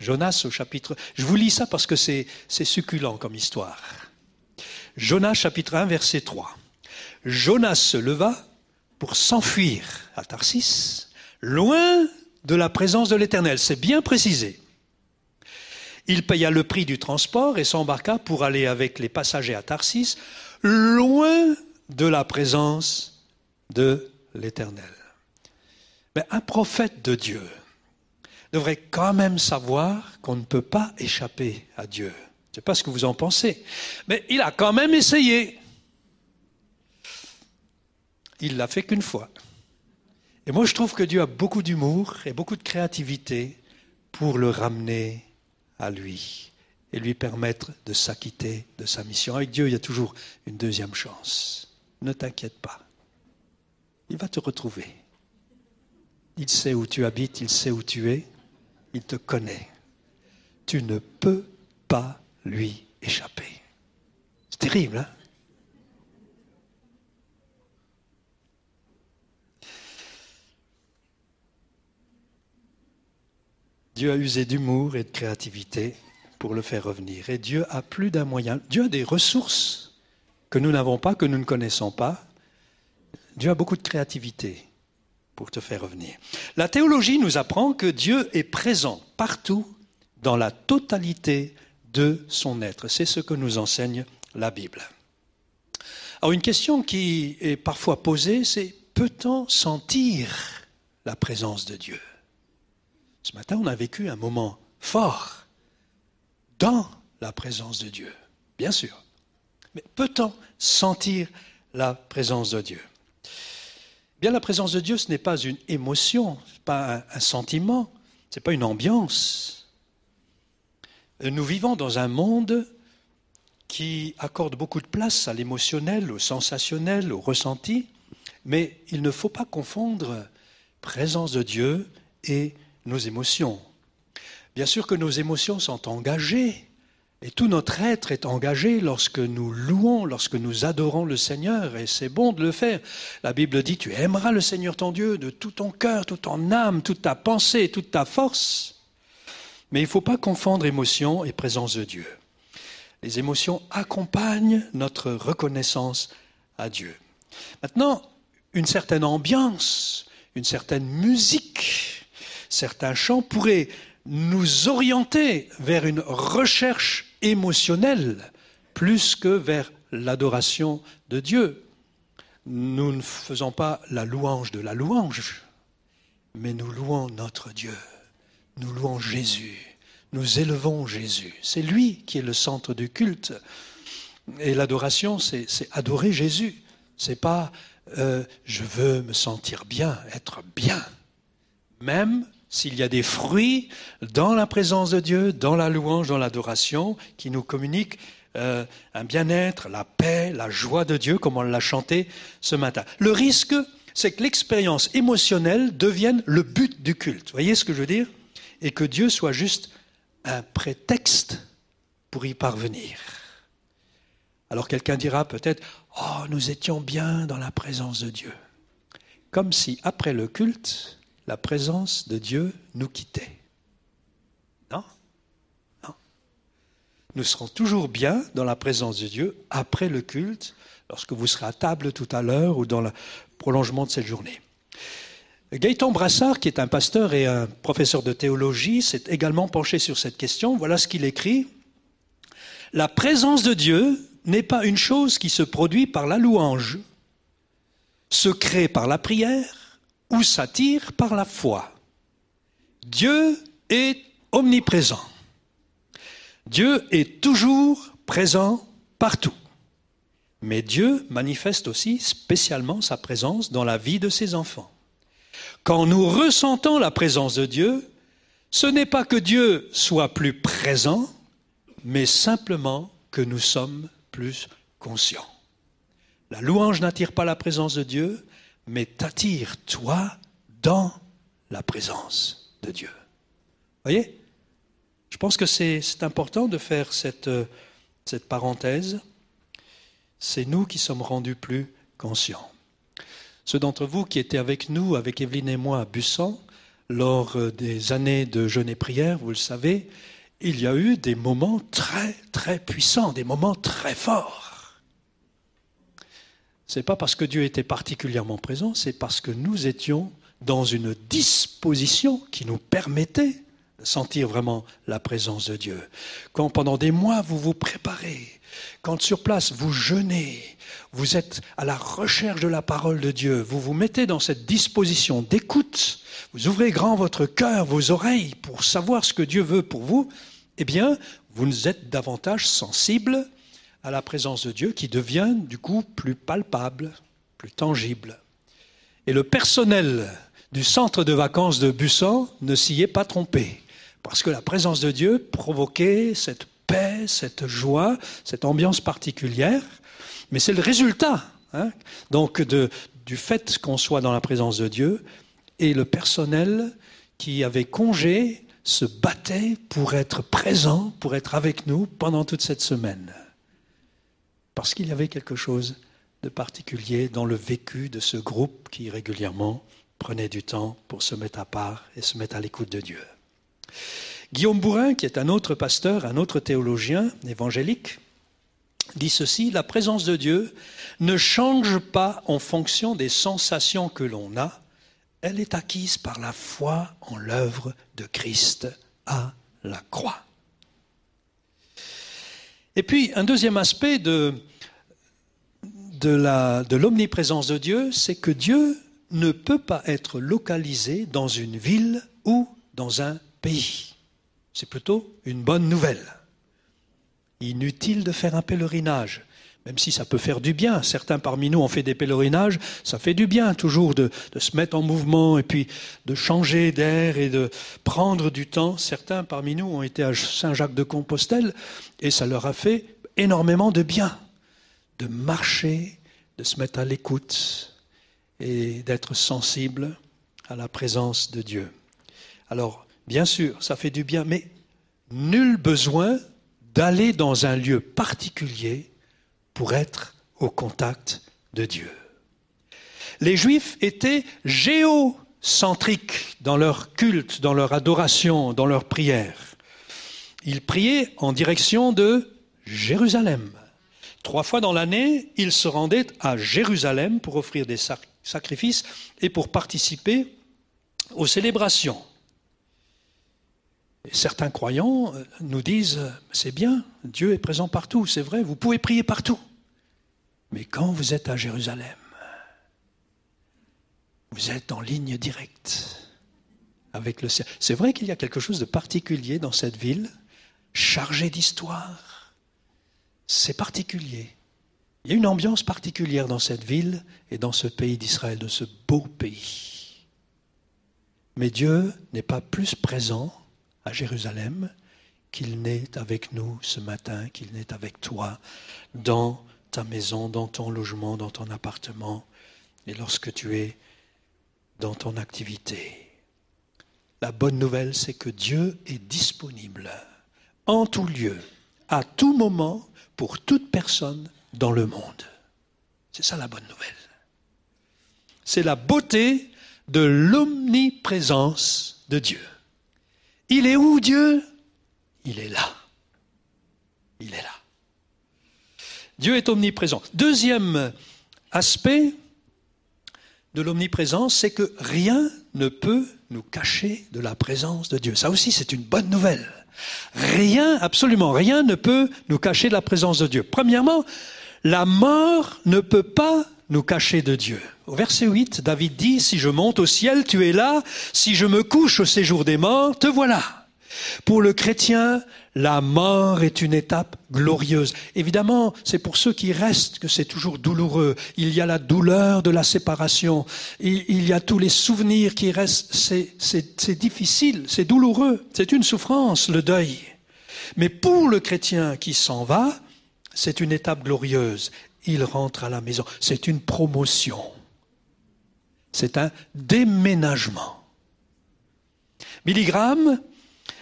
Jonas au chapitre... Je vous lis ça parce que c'est succulent comme histoire. Jonas chapitre 1 verset 3. Jonas se leva pour s'enfuir à Tarsis, loin de la présence de l'Éternel. C'est bien précisé. Il paya le prix du transport et s'embarqua pour aller avec les passagers à Tarsis, loin de la présence de l'Éternel. Mais un prophète de Dieu devrait quand même savoir qu'on ne peut pas échapper à Dieu. Je ne sais pas ce que vous en pensez, mais il a quand même essayé. Il l'a fait qu'une fois. Et moi, je trouve que Dieu a beaucoup d'humour et beaucoup de créativité pour le ramener à lui et lui permettre de s'acquitter de sa mission. Avec Dieu, il y a toujours une deuxième chance. Ne t'inquiète pas. Il va te retrouver. Il sait où tu habites, il sait où tu es, il te connaît. Tu ne peux pas lui échapper. C'est terrible, hein? Dieu a usé d'humour et de créativité pour le faire revenir. Et Dieu a plus d'un moyen. Dieu a des ressources que nous n'avons pas, que nous ne connaissons pas. Dieu a beaucoup de créativité pour te faire revenir. La théologie nous apprend que Dieu est présent partout dans la totalité de son être. C'est ce que nous enseigne la Bible. Alors une question qui est parfois posée, c'est peut-on sentir la présence de Dieu? Ce matin, on a vécu un moment fort dans la présence de Dieu, bien sûr. Mais peut-on sentir la présence de Dieu? Bien, la présence de Dieu, ce n'est pas une émotion, ce pas un, un sentiment, ce n'est pas une ambiance. Nous vivons dans un monde qui accorde beaucoup de place à l'émotionnel, au sensationnel, au ressenti, mais il ne faut pas confondre présence de Dieu et nos émotions. Bien sûr que nos émotions sont engagées, et tout notre être est engagé lorsque nous louons, lorsque nous adorons le Seigneur, et c'est bon de le faire. La Bible dit, tu aimeras le Seigneur ton Dieu de tout ton cœur, toute ton âme, toute ta pensée, toute ta force. Mais il ne faut pas confondre émotion et présence de Dieu. Les émotions accompagnent notre reconnaissance à Dieu. Maintenant, une certaine ambiance, une certaine musique, certains chants pourraient nous orienter vers une recherche émotionnelle plus que vers l'adoration de Dieu. Nous ne faisons pas la louange de la louange, mais nous louons notre Dieu, nous louons Jésus, nous élevons Jésus. C'est lui qui est le centre du culte. Et l'adoration, c'est adorer Jésus. C'est pas euh, je veux me sentir bien, être bien. Même s'il y a des fruits dans la présence de Dieu, dans la louange, dans l'adoration, qui nous communiquent euh, un bien-être, la paix, la joie de Dieu, comme on l'a chanté ce matin. Le risque, c'est que l'expérience émotionnelle devienne le but du culte. Vous voyez ce que je veux dire? Et que Dieu soit juste un prétexte pour y parvenir. Alors quelqu'un dira peut-être, oh, nous étions bien dans la présence de Dieu. Comme si après le culte, la présence de Dieu nous quittait. Non? Non. Nous serons toujours bien dans la présence de Dieu après le culte, lorsque vous serez à table tout à l'heure ou dans le prolongement de cette journée. Gaëtan Brassard, qui est un pasteur et un professeur de théologie, s'est également penché sur cette question. Voilà ce qu'il écrit. La présence de Dieu n'est pas une chose qui se produit par la louange, se crée par la prière ou s'attire par la foi. Dieu est omniprésent. Dieu est toujours présent partout. Mais Dieu manifeste aussi spécialement sa présence dans la vie de ses enfants. Quand nous ressentons la présence de Dieu, ce n'est pas que Dieu soit plus présent, mais simplement que nous sommes plus conscients. La louange n'attire pas la présence de Dieu, mais t'attire, toi, dans la présence de Dieu. Voyez? Je pense que c'est important de faire cette, cette parenthèse. C'est nous qui sommes rendus plus conscients. Ceux d'entre vous qui étaient avec nous, avec Evelyne et moi à Bussan, lors euh, des années de jeûne et prière, vous le savez, il y a eu des moments très, très puissants, des moments très forts. C'est pas parce que Dieu était particulièrement présent, c'est parce que nous étions dans une disposition qui nous permettait de sentir vraiment la présence de Dieu. Quand pendant des mois vous vous préparez, quand sur place vous jeûnez, vous êtes à la recherche de la parole de Dieu, vous vous mettez dans cette disposition d'écoute, vous ouvrez grand votre cœur, vos oreilles pour savoir ce que Dieu veut pour vous, eh bien, vous êtes davantage sensible à la présence de Dieu qui devient du coup plus palpable, plus tangible. Et le personnel du centre de vacances de Bussan ne s'y est pas trompé, parce que la présence de Dieu provoquait cette paix, cette joie, cette ambiance particulière. Mais c'est le résultat, hein, donc, du fait qu'on soit dans la présence de Dieu. Et le personnel qui avait congé se battait pour être présent, pour être avec nous pendant toute cette semaine. Parce qu'il y avait quelque chose de particulier dans le vécu de ce groupe qui régulièrement prenait du temps pour se mettre à part et se mettre à l'écoute de Dieu. Guillaume Bourrin, qui est un autre pasteur, un autre théologien évangélique, dit ceci, la présence de Dieu ne change pas en fonction des sensations que l'on a, elle est acquise par la foi en l'œuvre de Christ à la croix. Et puis, un deuxième aspect de, l'omniprésence de Dieu, c'est que Dieu ne peut pas être localisé dans une ville ou dans un pays. C'est plutôt une bonne nouvelle. Inutile de faire un pèlerinage, même si ça peut faire du bien. Certains parmi nous ont fait des pèlerinages, ça fait du bien toujours de, de se mettre en mouvement et puis de changer d'air et de prendre du temps. Certains parmi nous ont été à Saint-Jacques-de-Compostelle et ça leur a fait énormément de bien de marcher, de se mettre à l'écoute et d'être sensible à la présence de Dieu. Alors, Bien sûr, ça fait du bien, mais nul besoin d'aller dans un lieu particulier pour être au contact de Dieu. Les Juifs étaient géocentriques dans leur culte, dans leur adoration, dans leur prière. Ils priaient en direction de Jérusalem. Trois fois dans l'année, ils se rendaient à Jérusalem pour offrir des sacrifices et pour participer aux célébrations certains croyants euh, nous disent, c'est bien, Dieu est présent partout, c'est vrai, vous pouvez prier partout. Mais quand vous êtes à Jérusalem, vous êtes en ligne directe avec le ciel. C'est vrai qu'il y a quelque chose de particulier dans cette ville, chargée d'histoire. C'est particulier. Il y a une ambiance particulière dans cette ville et dans ce pays d'Israël, de ce beau pays. Mais Dieu n'est pas plus présent à Jérusalem, qu'il n'est avec nous ce matin, qu'il n'est avec toi dans ta maison, dans ton logement, dans ton appartement, et lorsque tu es dans ton activité. La bonne nouvelle, c'est que Dieu est disponible en tout lieu, à tout moment, pour toute personne dans le monde. C'est ça la bonne nouvelle. C'est la beauté de l'omniprésence de Dieu. Il est où Dieu? Il est là. Il est là. Dieu est omniprésent. Deuxième aspect de l'omniprésence, c'est que rien ne peut nous cacher de la présence de Dieu. Ça aussi, c'est une bonne nouvelle. Rien, absolument rien ne peut nous cacher de la présence de Dieu. Premièrement, la mort ne peut pas nous cacher de Dieu. Au verset 8, David dit, Si je monte au ciel, tu es là, si je me couche au séjour des morts, te voilà. Pour le chrétien, la mort est une étape glorieuse. Évidemment, c'est pour ceux qui restent que c'est toujours douloureux. Il y a la douleur de la séparation, il, y a tous les souvenirs qui restent. C'est difficile, c'est douloureux, c'est une souffrance, le deuil. Mais pour le chrétien qui s'en va, c'est une étape glorieuse il rentre à la maison. C'est une promotion. C'est un déménagement. Billy Graham,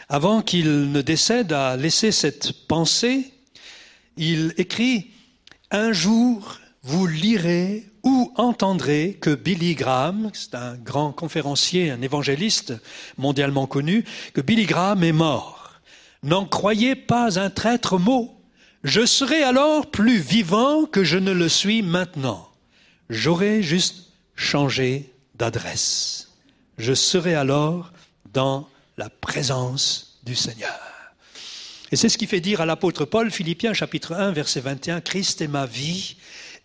avant qu'il ne décède, a laissé cette pensée. Il écrit Un jour, vous lirez ou entendrez que Billy Graham, c'est un grand conférencier, un évangéliste mondialement connu, que Billy Graham est mort. N'en croyez pas un traître mot je serai alors plus vivant que je ne le suis maintenant. J'aurai juste changé d'adresse. Je serai alors dans la présence du Seigneur. Et c'est ce qui fait dire à l'apôtre Paul, Philippiens chapitre 1, verset 21, Christ est ma vie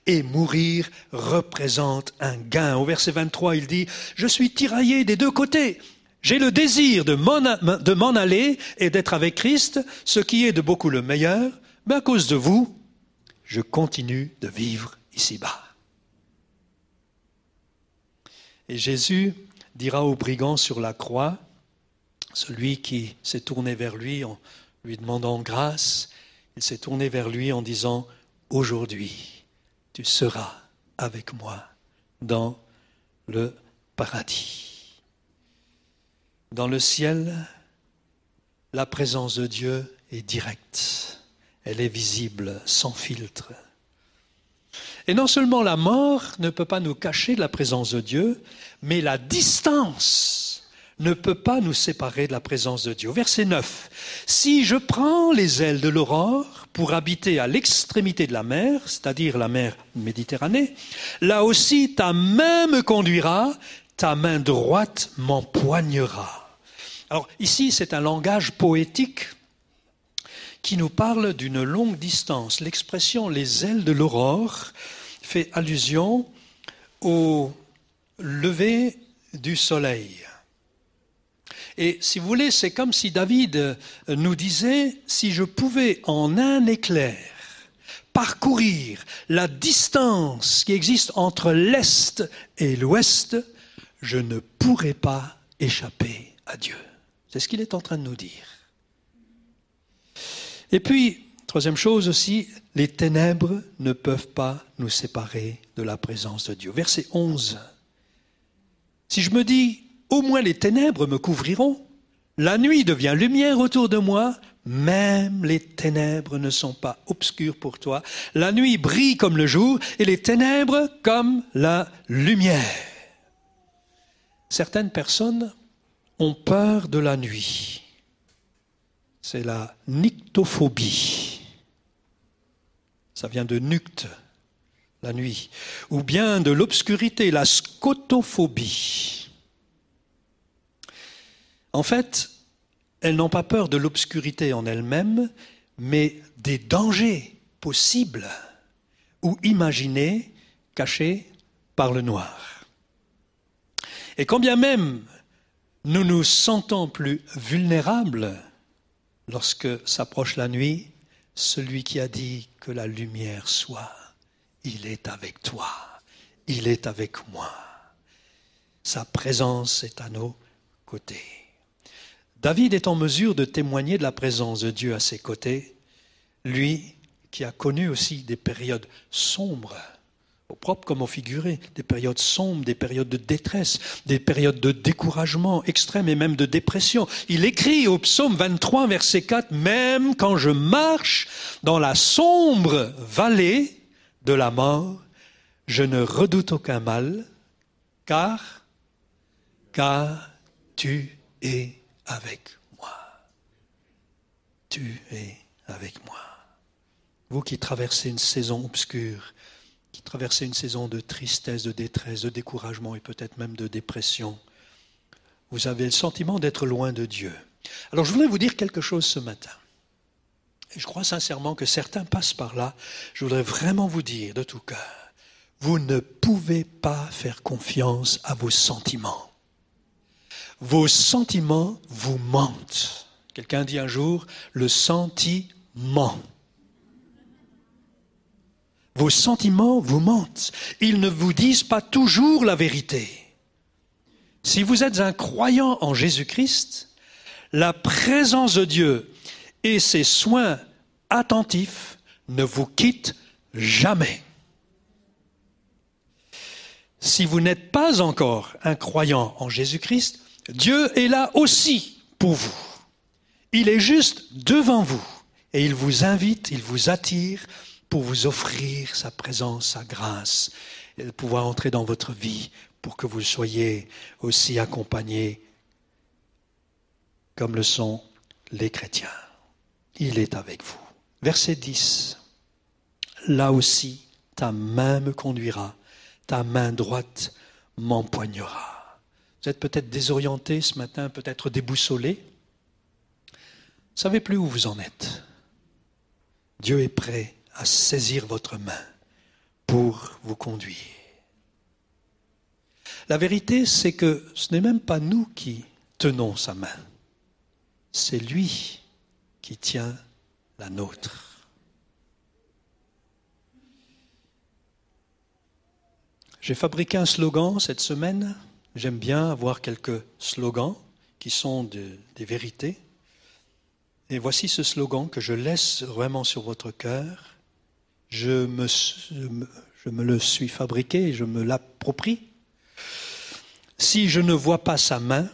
et mourir représente un gain. Au verset 23, il dit, je suis tiraillé des deux côtés. J'ai le désir de m'en aller et d'être avec Christ, ce qui est de beaucoup le meilleur, mais à cause de vous, je continue de vivre ici-bas. Et Jésus dira au brigand sur la croix, celui qui s'est tourné vers lui en lui demandant grâce, il s'est tourné vers lui en disant, Aujourd'hui, tu seras avec moi dans le paradis. Dans le ciel, la présence de Dieu est directe elle est visible, sans filtre. Et non seulement la mort ne peut pas nous cacher de la présence de Dieu, mais la distance ne peut pas nous séparer de la présence de Dieu. Verset 9. Si je prends les ailes de l'aurore pour habiter à l'extrémité de la mer, c'est-à-dire la mer Méditerranée, là aussi ta main me conduira, ta main droite m'empoignera. Alors ici, c'est un langage poétique qui nous parle d'une longue distance. L'expression les ailes de l'aurore fait allusion au lever du soleil. Et si vous voulez, c'est comme si David nous disait, si je pouvais en un éclair parcourir la distance qui existe entre l'Est et l'Ouest, je ne pourrais pas échapper à Dieu. C'est ce qu'il est en train de nous dire. Et puis, troisième chose aussi, les ténèbres ne peuvent pas nous séparer de la présence de Dieu. Verset 11. Si je me dis, au moins les ténèbres me couvriront, la nuit devient lumière autour de moi, même les ténèbres ne sont pas obscures pour toi. La nuit brille comme le jour et les ténèbres comme la lumière. Certaines personnes ont peur de la nuit. C'est la nyctophobie. Ça vient de nucte, la nuit. Ou bien de l'obscurité, la scotophobie. En fait, elles n'ont pas peur de l'obscurité en elles-mêmes, mais des dangers possibles ou imaginés cachés par le noir. Et quand bien même nous nous sentons plus vulnérables lorsque s'approche la nuit, celui qui a dit que la lumière soit, il est avec toi, il est avec moi. Sa présence est à nos côtés. David est en mesure de témoigner de la présence de Dieu à ses côtés, lui qui a connu aussi des périodes sombres, au propre comme au figuré, des périodes sombres, des périodes de détresse, des périodes de découragement extrême et même de dépression. Il écrit au psaume 23, verset 4, Même quand je marche dans la sombre vallée de la mort, je ne redoute aucun mal, car, car tu es avec moi. Tu es avec moi. Vous qui traversez une saison obscure, qui traversez une saison de tristesse, de détresse, de découragement et peut-être même de dépression, vous avez le sentiment d'être loin de Dieu. Alors je voudrais vous dire quelque chose ce matin. Et je crois sincèrement que certains passent par là. Je voudrais vraiment vous dire de tout cœur, vous ne pouvez pas faire confiance à vos sentiments vos sentiments vous mentent. Quelqu'un dit un jour, le sentiment. Vos sentiments vous mentent. Ils ne vous disent pas toujours la vérité. Si vous êtes un croyant en Jésus-Christ, la présence de Dieu et ses soins attentifs ne vous quittent jamais. Si vous n'êtes pas encore un croyant en Jésus-Christ, Dieu est là aussi pour vous. Il est juste devant vous et il vous invite, il vous attire pour vous offrir sa présence, sa grâce, et pouvoir entrer dans votre vie pour que vous soyez aussi accompagnés comme le sont les chrétiens. Il est avec vous. Verset 10. Là aussi, ta main me conduira, ta main droite m'empoignera. Vous êtes peut-être désorienté ce matin, peut-être déboussolé. Vous ne savez plus où vous en êtes. Dieu est prêt à saisir votre main pour vous conduire. La vérité, c'est que ce n'est même pas nous qui tenons sa main, c'est lui qui tient la nôtre. J'ai fabriqué un slogan cette semaine J'aime bien avoir quelques slogans qui sont des vérités. Et voici ce slogan que je laisse vraiment sur votre cœur. Je me, je me le suis fabriqué je me l'approprie. Si je ne vois pas sa main,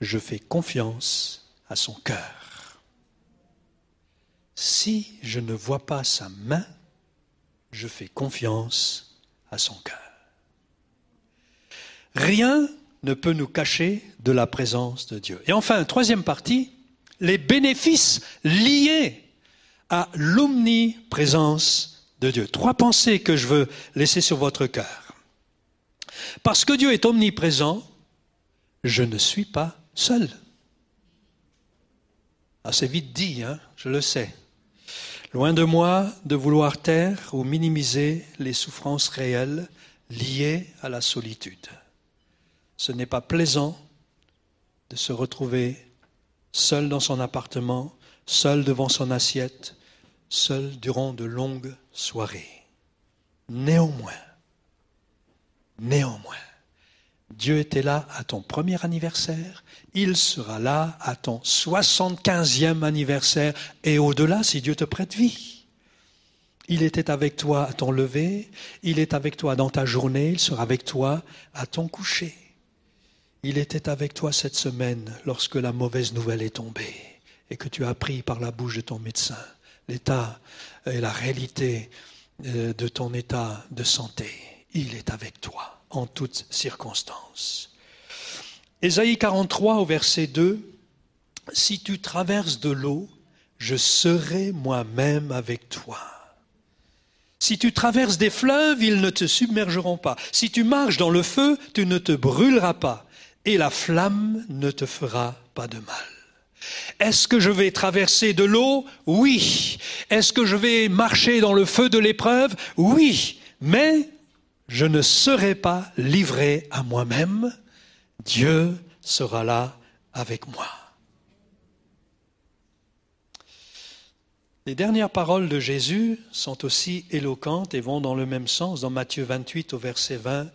je fais confiance à son cœur. Si je ne vois pas sa main, je fais confiance à son cœur. Rien ne peut nous cacher de la présence de Dieu. Et enfin, troisième partie, les bénéfices liés à l'omniprésence de Dieu. Trois pensées que je veux laisser sur votre cœur. Parce que Dieu est omniprésent, je ne suis pas seul. Assez vite dit, hein, je le sais. Loin de moi de vouloir taire ou minimiser les souffrances réelles liées à la solitude. Ce n'est pas plaisant de se retrouver seul dans son appartement, seul devant son assiette, seul durant de longues soirées. Néanmoins, néanmoins, Dieu était là à ton premier anniversaire, il sera là à ton 75e anniversaire et au-delà si Dieu te prête vie. Il était avec toi à ton lever, il est avec toi dans ta journée, il sera avec toi à ton coucher. Il était avec toi cette semaine lorsque la mauvaise nouvelle est tombée et que tu as appris par la bouche de ton médecin l'état et la réalité euh, de ton état de santé. Il est avec toi en toutes circonstances. Ésaïe 43 au verset 2, Si tu traverses de l'eau, je serai moi-même avec toi. Si tu traverses des fleuves, ils ne te submergeront pas. Si tu marches dans le feu, tu ne te brûleras pas. Et la flamme ne te fera pas de mal. Est-ce que je vais traverser de l'eau? Oui. Est-ce que je vais marcher dans le feu de l'épreuve? Oui. Mais je ne serai pas livré à moi-même. Dieu sera là avec moi. Les dernières paroles de Jésus sont aussi éloquentes et vont dans le même sens. Dans Matthieu 28 au verset 20,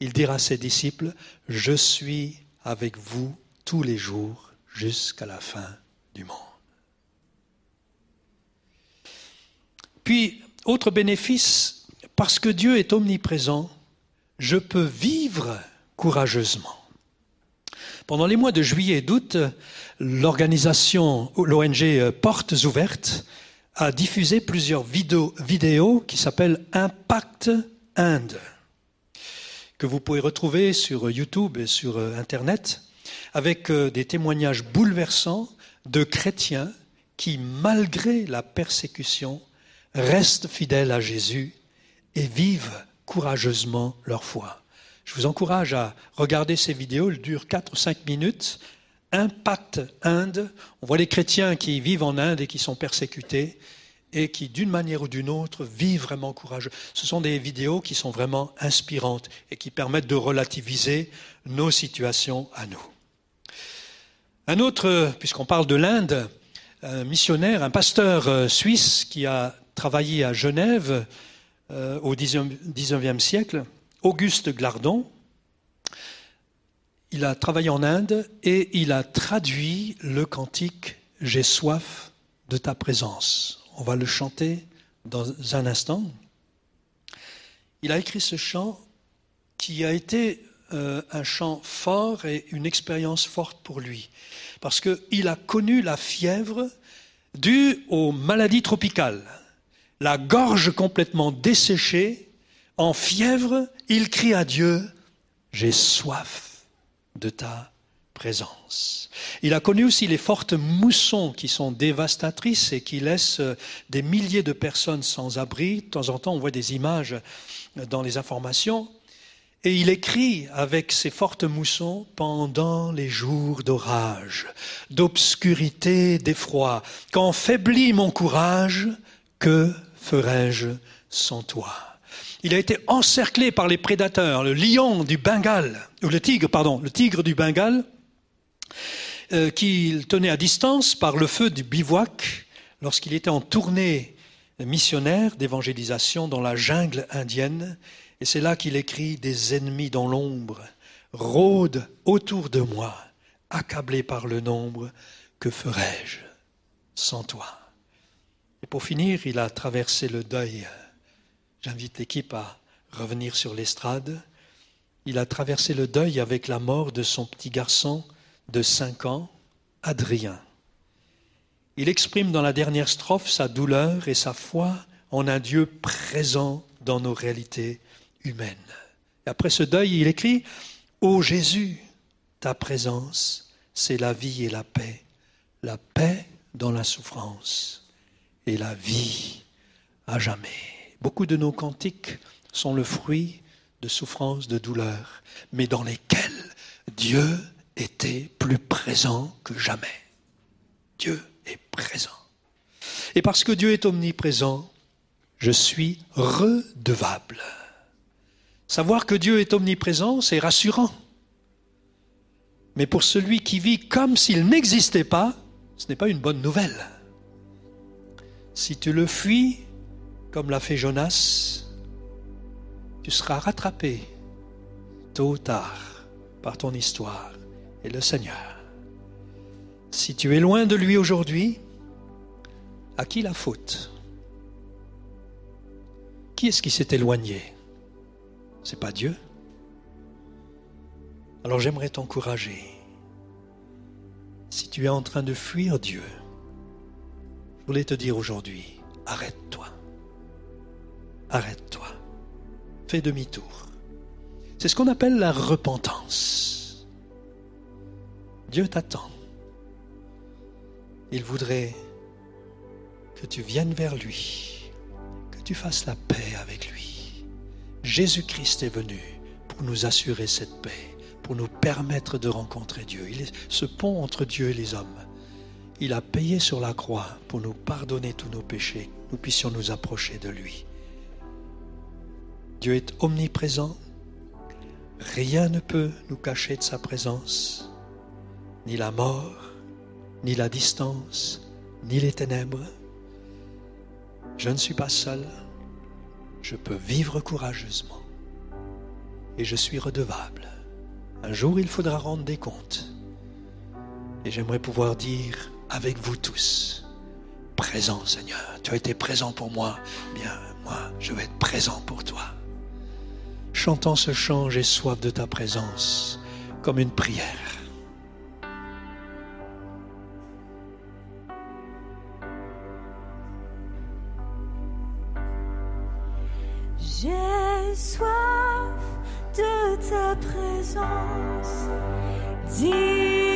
il dira à ses disciples, Je suis avec vous tous les jours jusqu'à la fin du monde. Puis, autre bénéfice, parce que Dieu est omniprésent, je peux vivre courageusement. Pendant les mois de juillet et d'août, l'organisation, l'ONG Portes Ouvertes, a diffusé plusieurs vidéos, vidéos qui s'appellent Impact Inde, que vous pouvez retrouver sur YouTube et sur Internet avec euh, des témoignages bouleversants de chrétiens qui, malgré la persécution, restent fidèles à Jésus et vivent courageusement leur foi. Je vous encourage à regarder ces vidéos, elles durent 4 ou 5 minutes. Impact Inde, on voit les chrétiens qui vivent en Inde et qui sont persécutés et qui, d'une manière ou d'une autre, vivent vraiment courageux. Ce sont des vidéos qui sont vraiment inspirantes et qui permettent de relativiser nos situations à nous. Un autre, puisqu'on parle de l'Inde, missionnaire, un pasteur euh, suisse qui a travaillé à Genève euh, au XIXe siècle, Auguste Glardon, il a travaillé en Inde et il a traduit le cantique J'ai soif de ta présence. On va le chanter dans un instant. Il a écrit ce chant qui a été euh, un chant fort et une expérience forte pour lui, parce qu'il a connu la fièvre due aux maladies tropicales, la gorge complètement desséchée, en fièvre, il crie à Dieu, j'ai soif de ta présence. Il a connu aussi les fortes moussons qui sont dévastatrices et qui laissent des milliers de personnes sans abri. De temps en temps, on voit des images dans les informations. Et il écrit avec ses fortes moussons pendant les jours d'orage, d'obscurité, d'effroi, quand faiblit mon courage, que ferais-je sans toi? Il a été encerclé par les prédateurs, le lion du Bengale, ou le tigre, pardon, le tigre du Bengale, euh, qu'il tenait à distance par le feu du bivouac lorsqu'il était en tournée missionnaire d'évangélisation dans la jungle indienne et c'est là qu'il écrit Des ennemis dans l'ombre rôdent autour de moi, accablés par le nombre, que ferais-je sans toi? Et pour finir, il a traversé le deuil. J'invite l'équipe à revenir sur l'estrade. Il a traversé le deuil avec la mort de son petit garçon de cinq ans, Adrien. Il exprime dans la dernière strophe sa douleur et sa foi en un Dieu présent dans nos réalités humaine. Et après ce deuil, il écrit Ô Jésus, ta présence, c'est la vie et la paix. La paix dans la souffrance et la vie à jamais. Beaucoup de nos cantiques sont le fruit de souffrances, de douleurs, mais dans lesquelles Dieu était plus présent que jamais. Dieu est présent. Et parce que Dieu est omniprésent, je suis redevable. Savoir que Dieu est omniprésent, c'est rassurant. Mais pour celui qui vit comme s'il n'existait pas, ce n'est pas une bonne nouvelle. Si tu le fuis, comme l'a fait Jonas, tu seras rattrapé tôt ou tard par ton histoire et le Seigneur. Si tu es loin de lui aujourd'hui, à qui la faute? Qui est-ce qui s'est éloigné? C'est pas Dieu Alors j'aimerais t'encourager. Si tu es en train de fuir Dieu, je voulais te dire aujourd'hui, arrête-toi. Arrête-toi. Fais demi-tour. C'est ce qu'on appelle la repentance. Dieu t'attend. Il voudrait que tu viennes vers lui, que tu fasses la paix avec lui. Jésus-Christ est venu pour nous assurer cette paix, pour nous permettre de rencontrer Dieu. Il est ce pont entre Dieu et les hommes. Il a payé sur la croix pour nous pardonner tous nos péchés, nous puissions nous approcher de lui. Dieu est omniprésent. Rien ne peut nous cacher de sa présence, ni la mort, ni la distance, ni les ténèbres. Je ne suis pas seul, je peux vivre courageusement et je suis redevable. Un jour, il faudra rendre des comptes. Et j'aimerais pouvoir dire avec vous tous, présent Seigneur, tu as été présent pour moi, bien moi, je vais être présent pour toi. Chantons ce chant, j'ai soif de ta présence, comme une prière. J'ai soif de ta présence, divin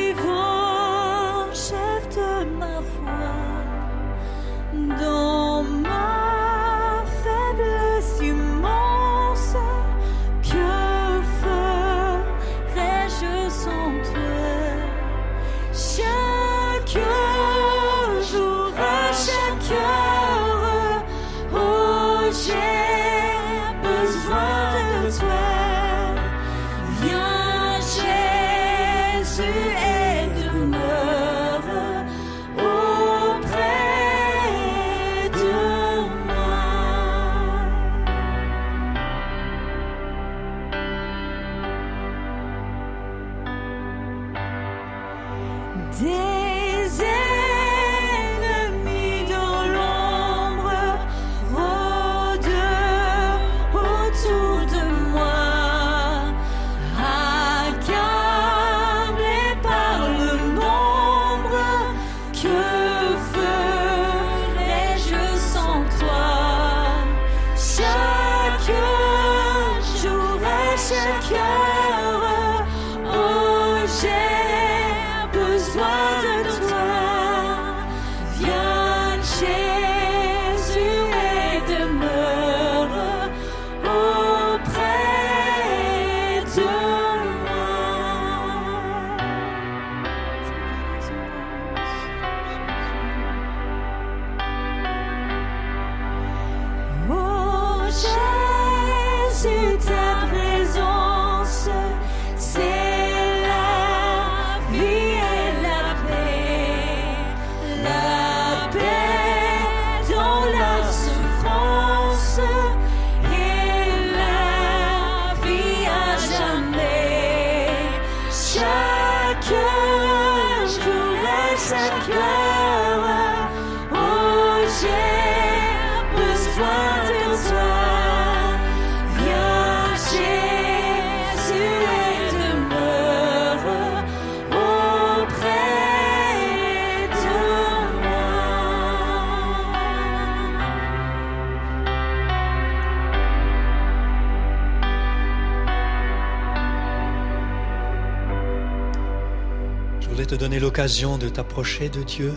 de Dieu,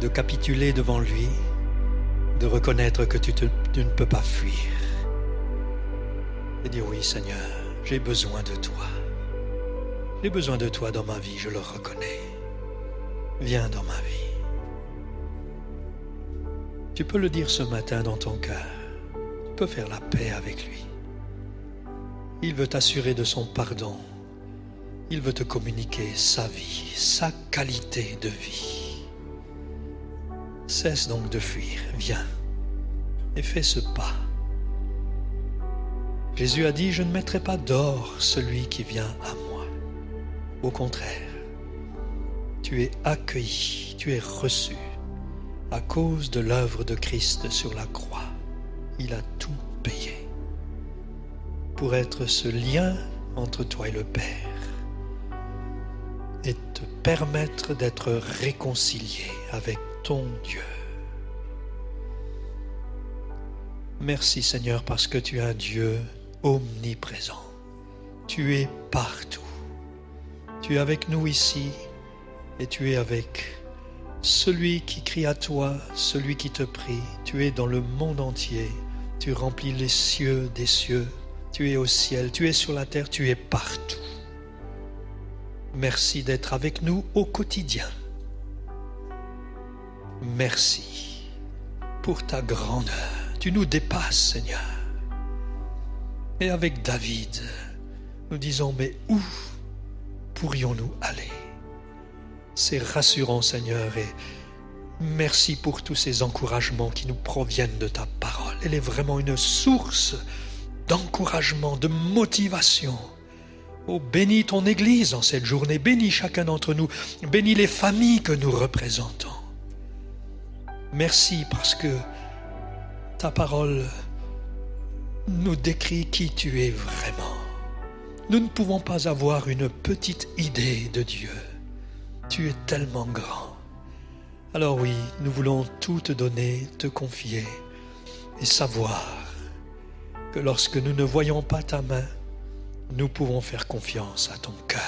de capituler devant lui, de reconnaître que tu ne peux pas fuir. Et dire oui Seigneur, j'ai besoin de toi. J'ai besoin de toi dans ma vie, je le reconnais. Viens dans ma vie. Tu peux le dire ce matin dans ton cœur. Tu peux faire la paix avec lui. Il veut t'assurer de son pardon. Il veut te communiquer sa vie, sa qualité de vie. Cesse donc de fuir, viens et fais ce pas. Jésus a dit, je ne mettrai pas d'or celui qui vient à moi. Au contraire, tu es accueilli, tu es reçu à cause de l'œuvre de Christ sur la croix. Il a tout payé pour être ce lien entre toi et le Père et te permettre d'être réconcilié avec ton Dieu. Merci Seigneur parce que tu es un Dieu omniprésent. Tu es partout. Tu es avec nous ici et tu es avec celui qui crie à toi, celui qui te prie. Tu es dans le monde entier. Tu remplis les cieux des cieux. Tu es au ciel, tu es sur la terre, tu es partout. Merci d'être avec nous au quotidien. Merci pour ta grandeur. Tu nous dépasses, Seigneur. Et avec David, nous disons, mais où pourrions-nous aller? C'est rassurant, Seigneur, et merci pour tous ces encouragements qui nous proviennent de ta parole. Elle est vraiment une source d'encouragement, de motivation. Oh, bénis ton Église en cette journée, bénis chacun d'entre nous, bénis les familles que nous représentons. Merci parce que ta parole nous décrit qui tu es vraiment. Nous ne pouvons pas avoir une petite idée de Dieu. Tu es tellement grand. Alors oui, nous voulons tout te donner, te confier et savoir que lorsque nous ne voyons pas ta main, nous pouvons faire confiance à ton cœur.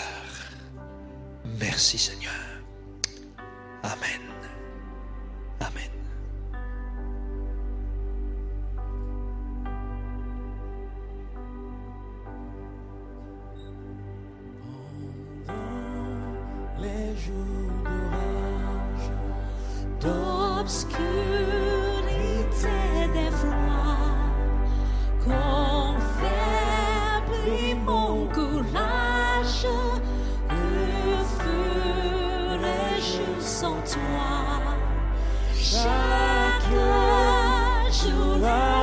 Merci Seigneur. Amen. Amen. les jours d'orage, d'obscurité, Chaque jour, à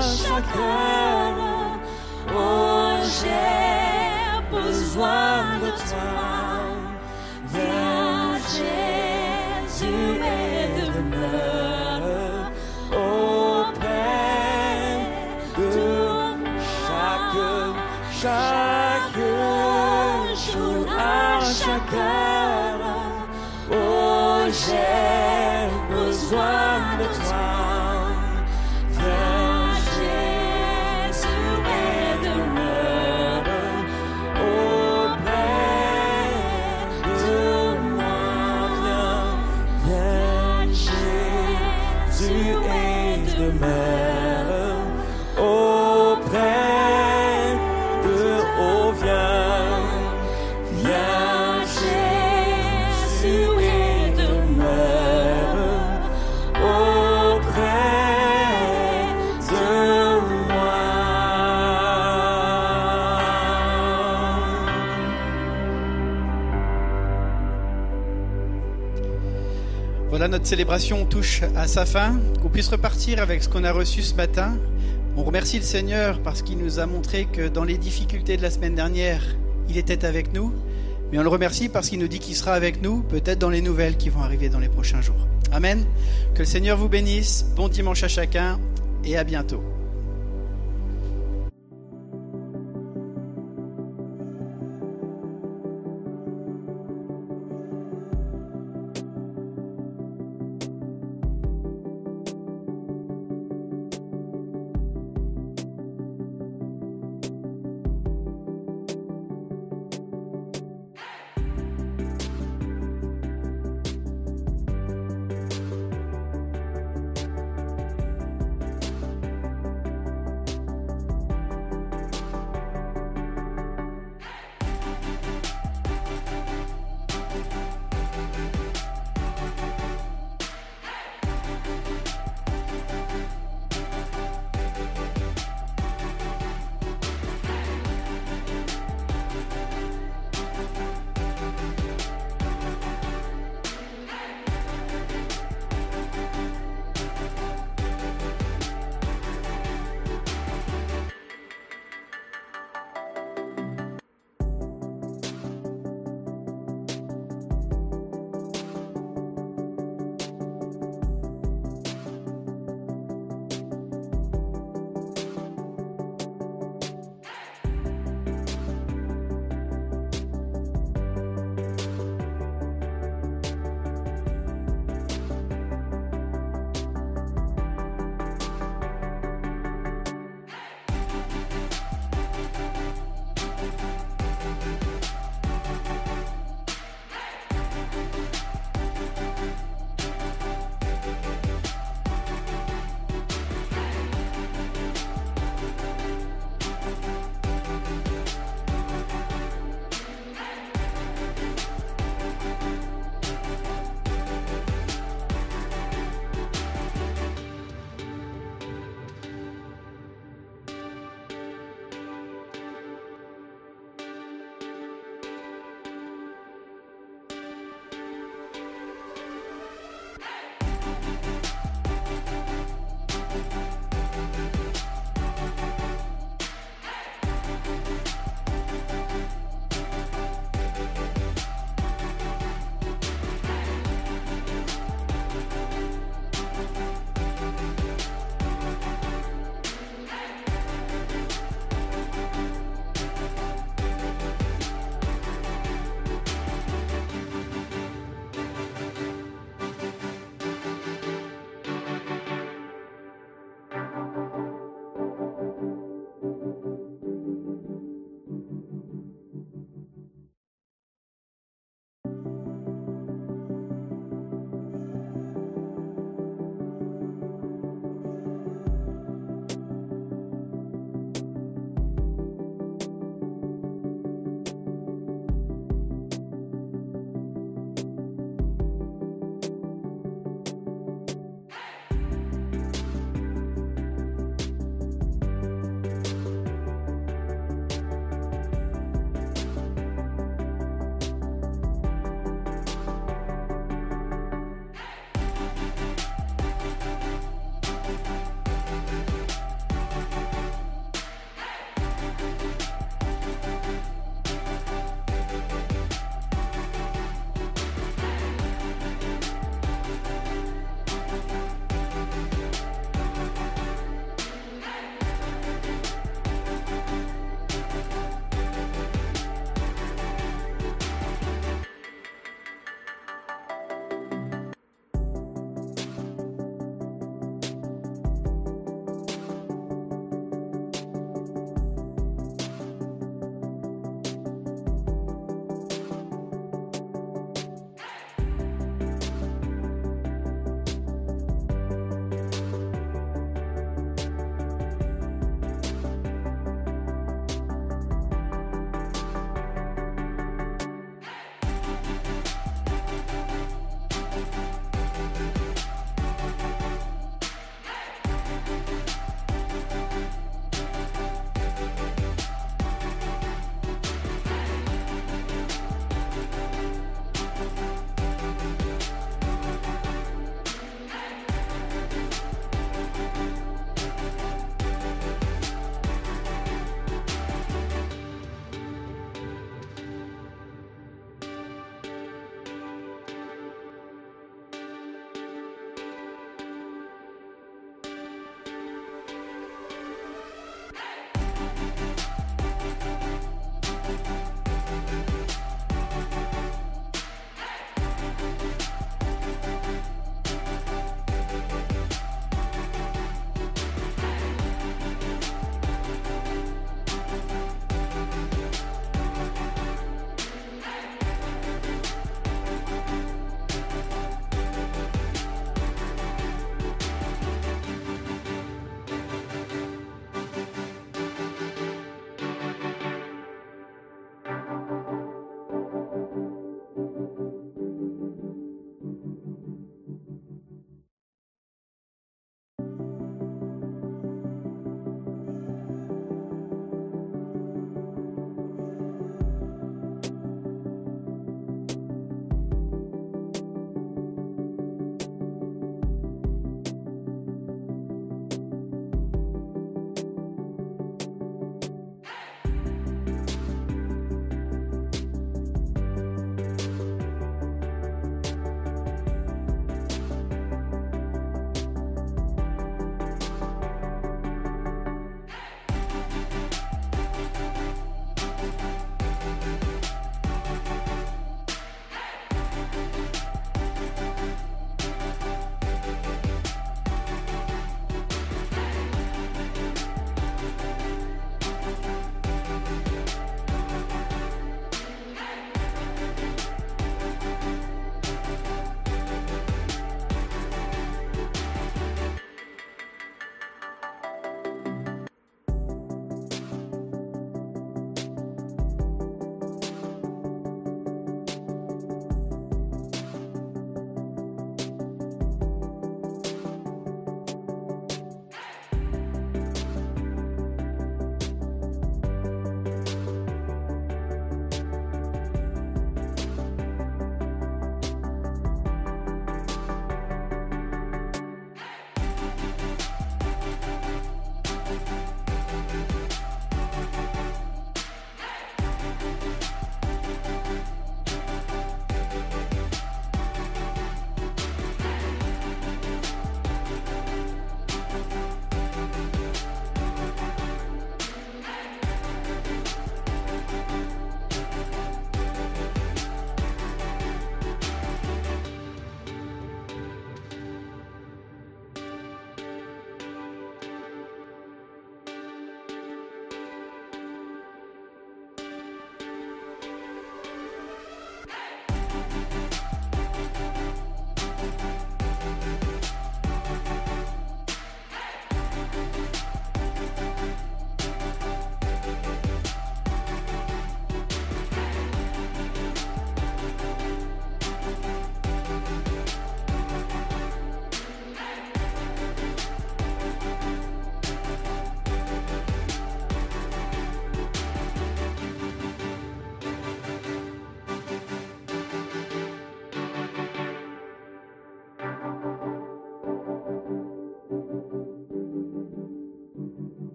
oh, j'ai besoin de toi. Viens Jésus et demeure auprès de chaque, chaque jour, à oh, j'ai besoin Notre célébration touche à sa fin. Qu'on puisse repartir avec ce qu'on a reçu ce matin. On remercie le Seigneur parce qu'il nous a montré que dans les difficultés de la semaine dernière, il était avec nous. Mais on le remercie parce qu'il nous dit qu'il sera avec nous, peut-être dans les nouvelles qui vont arriver dans les prochains jours. Amen. Que le Seigneur vous bénisse. Bon dimanche à chacun et à bientôt.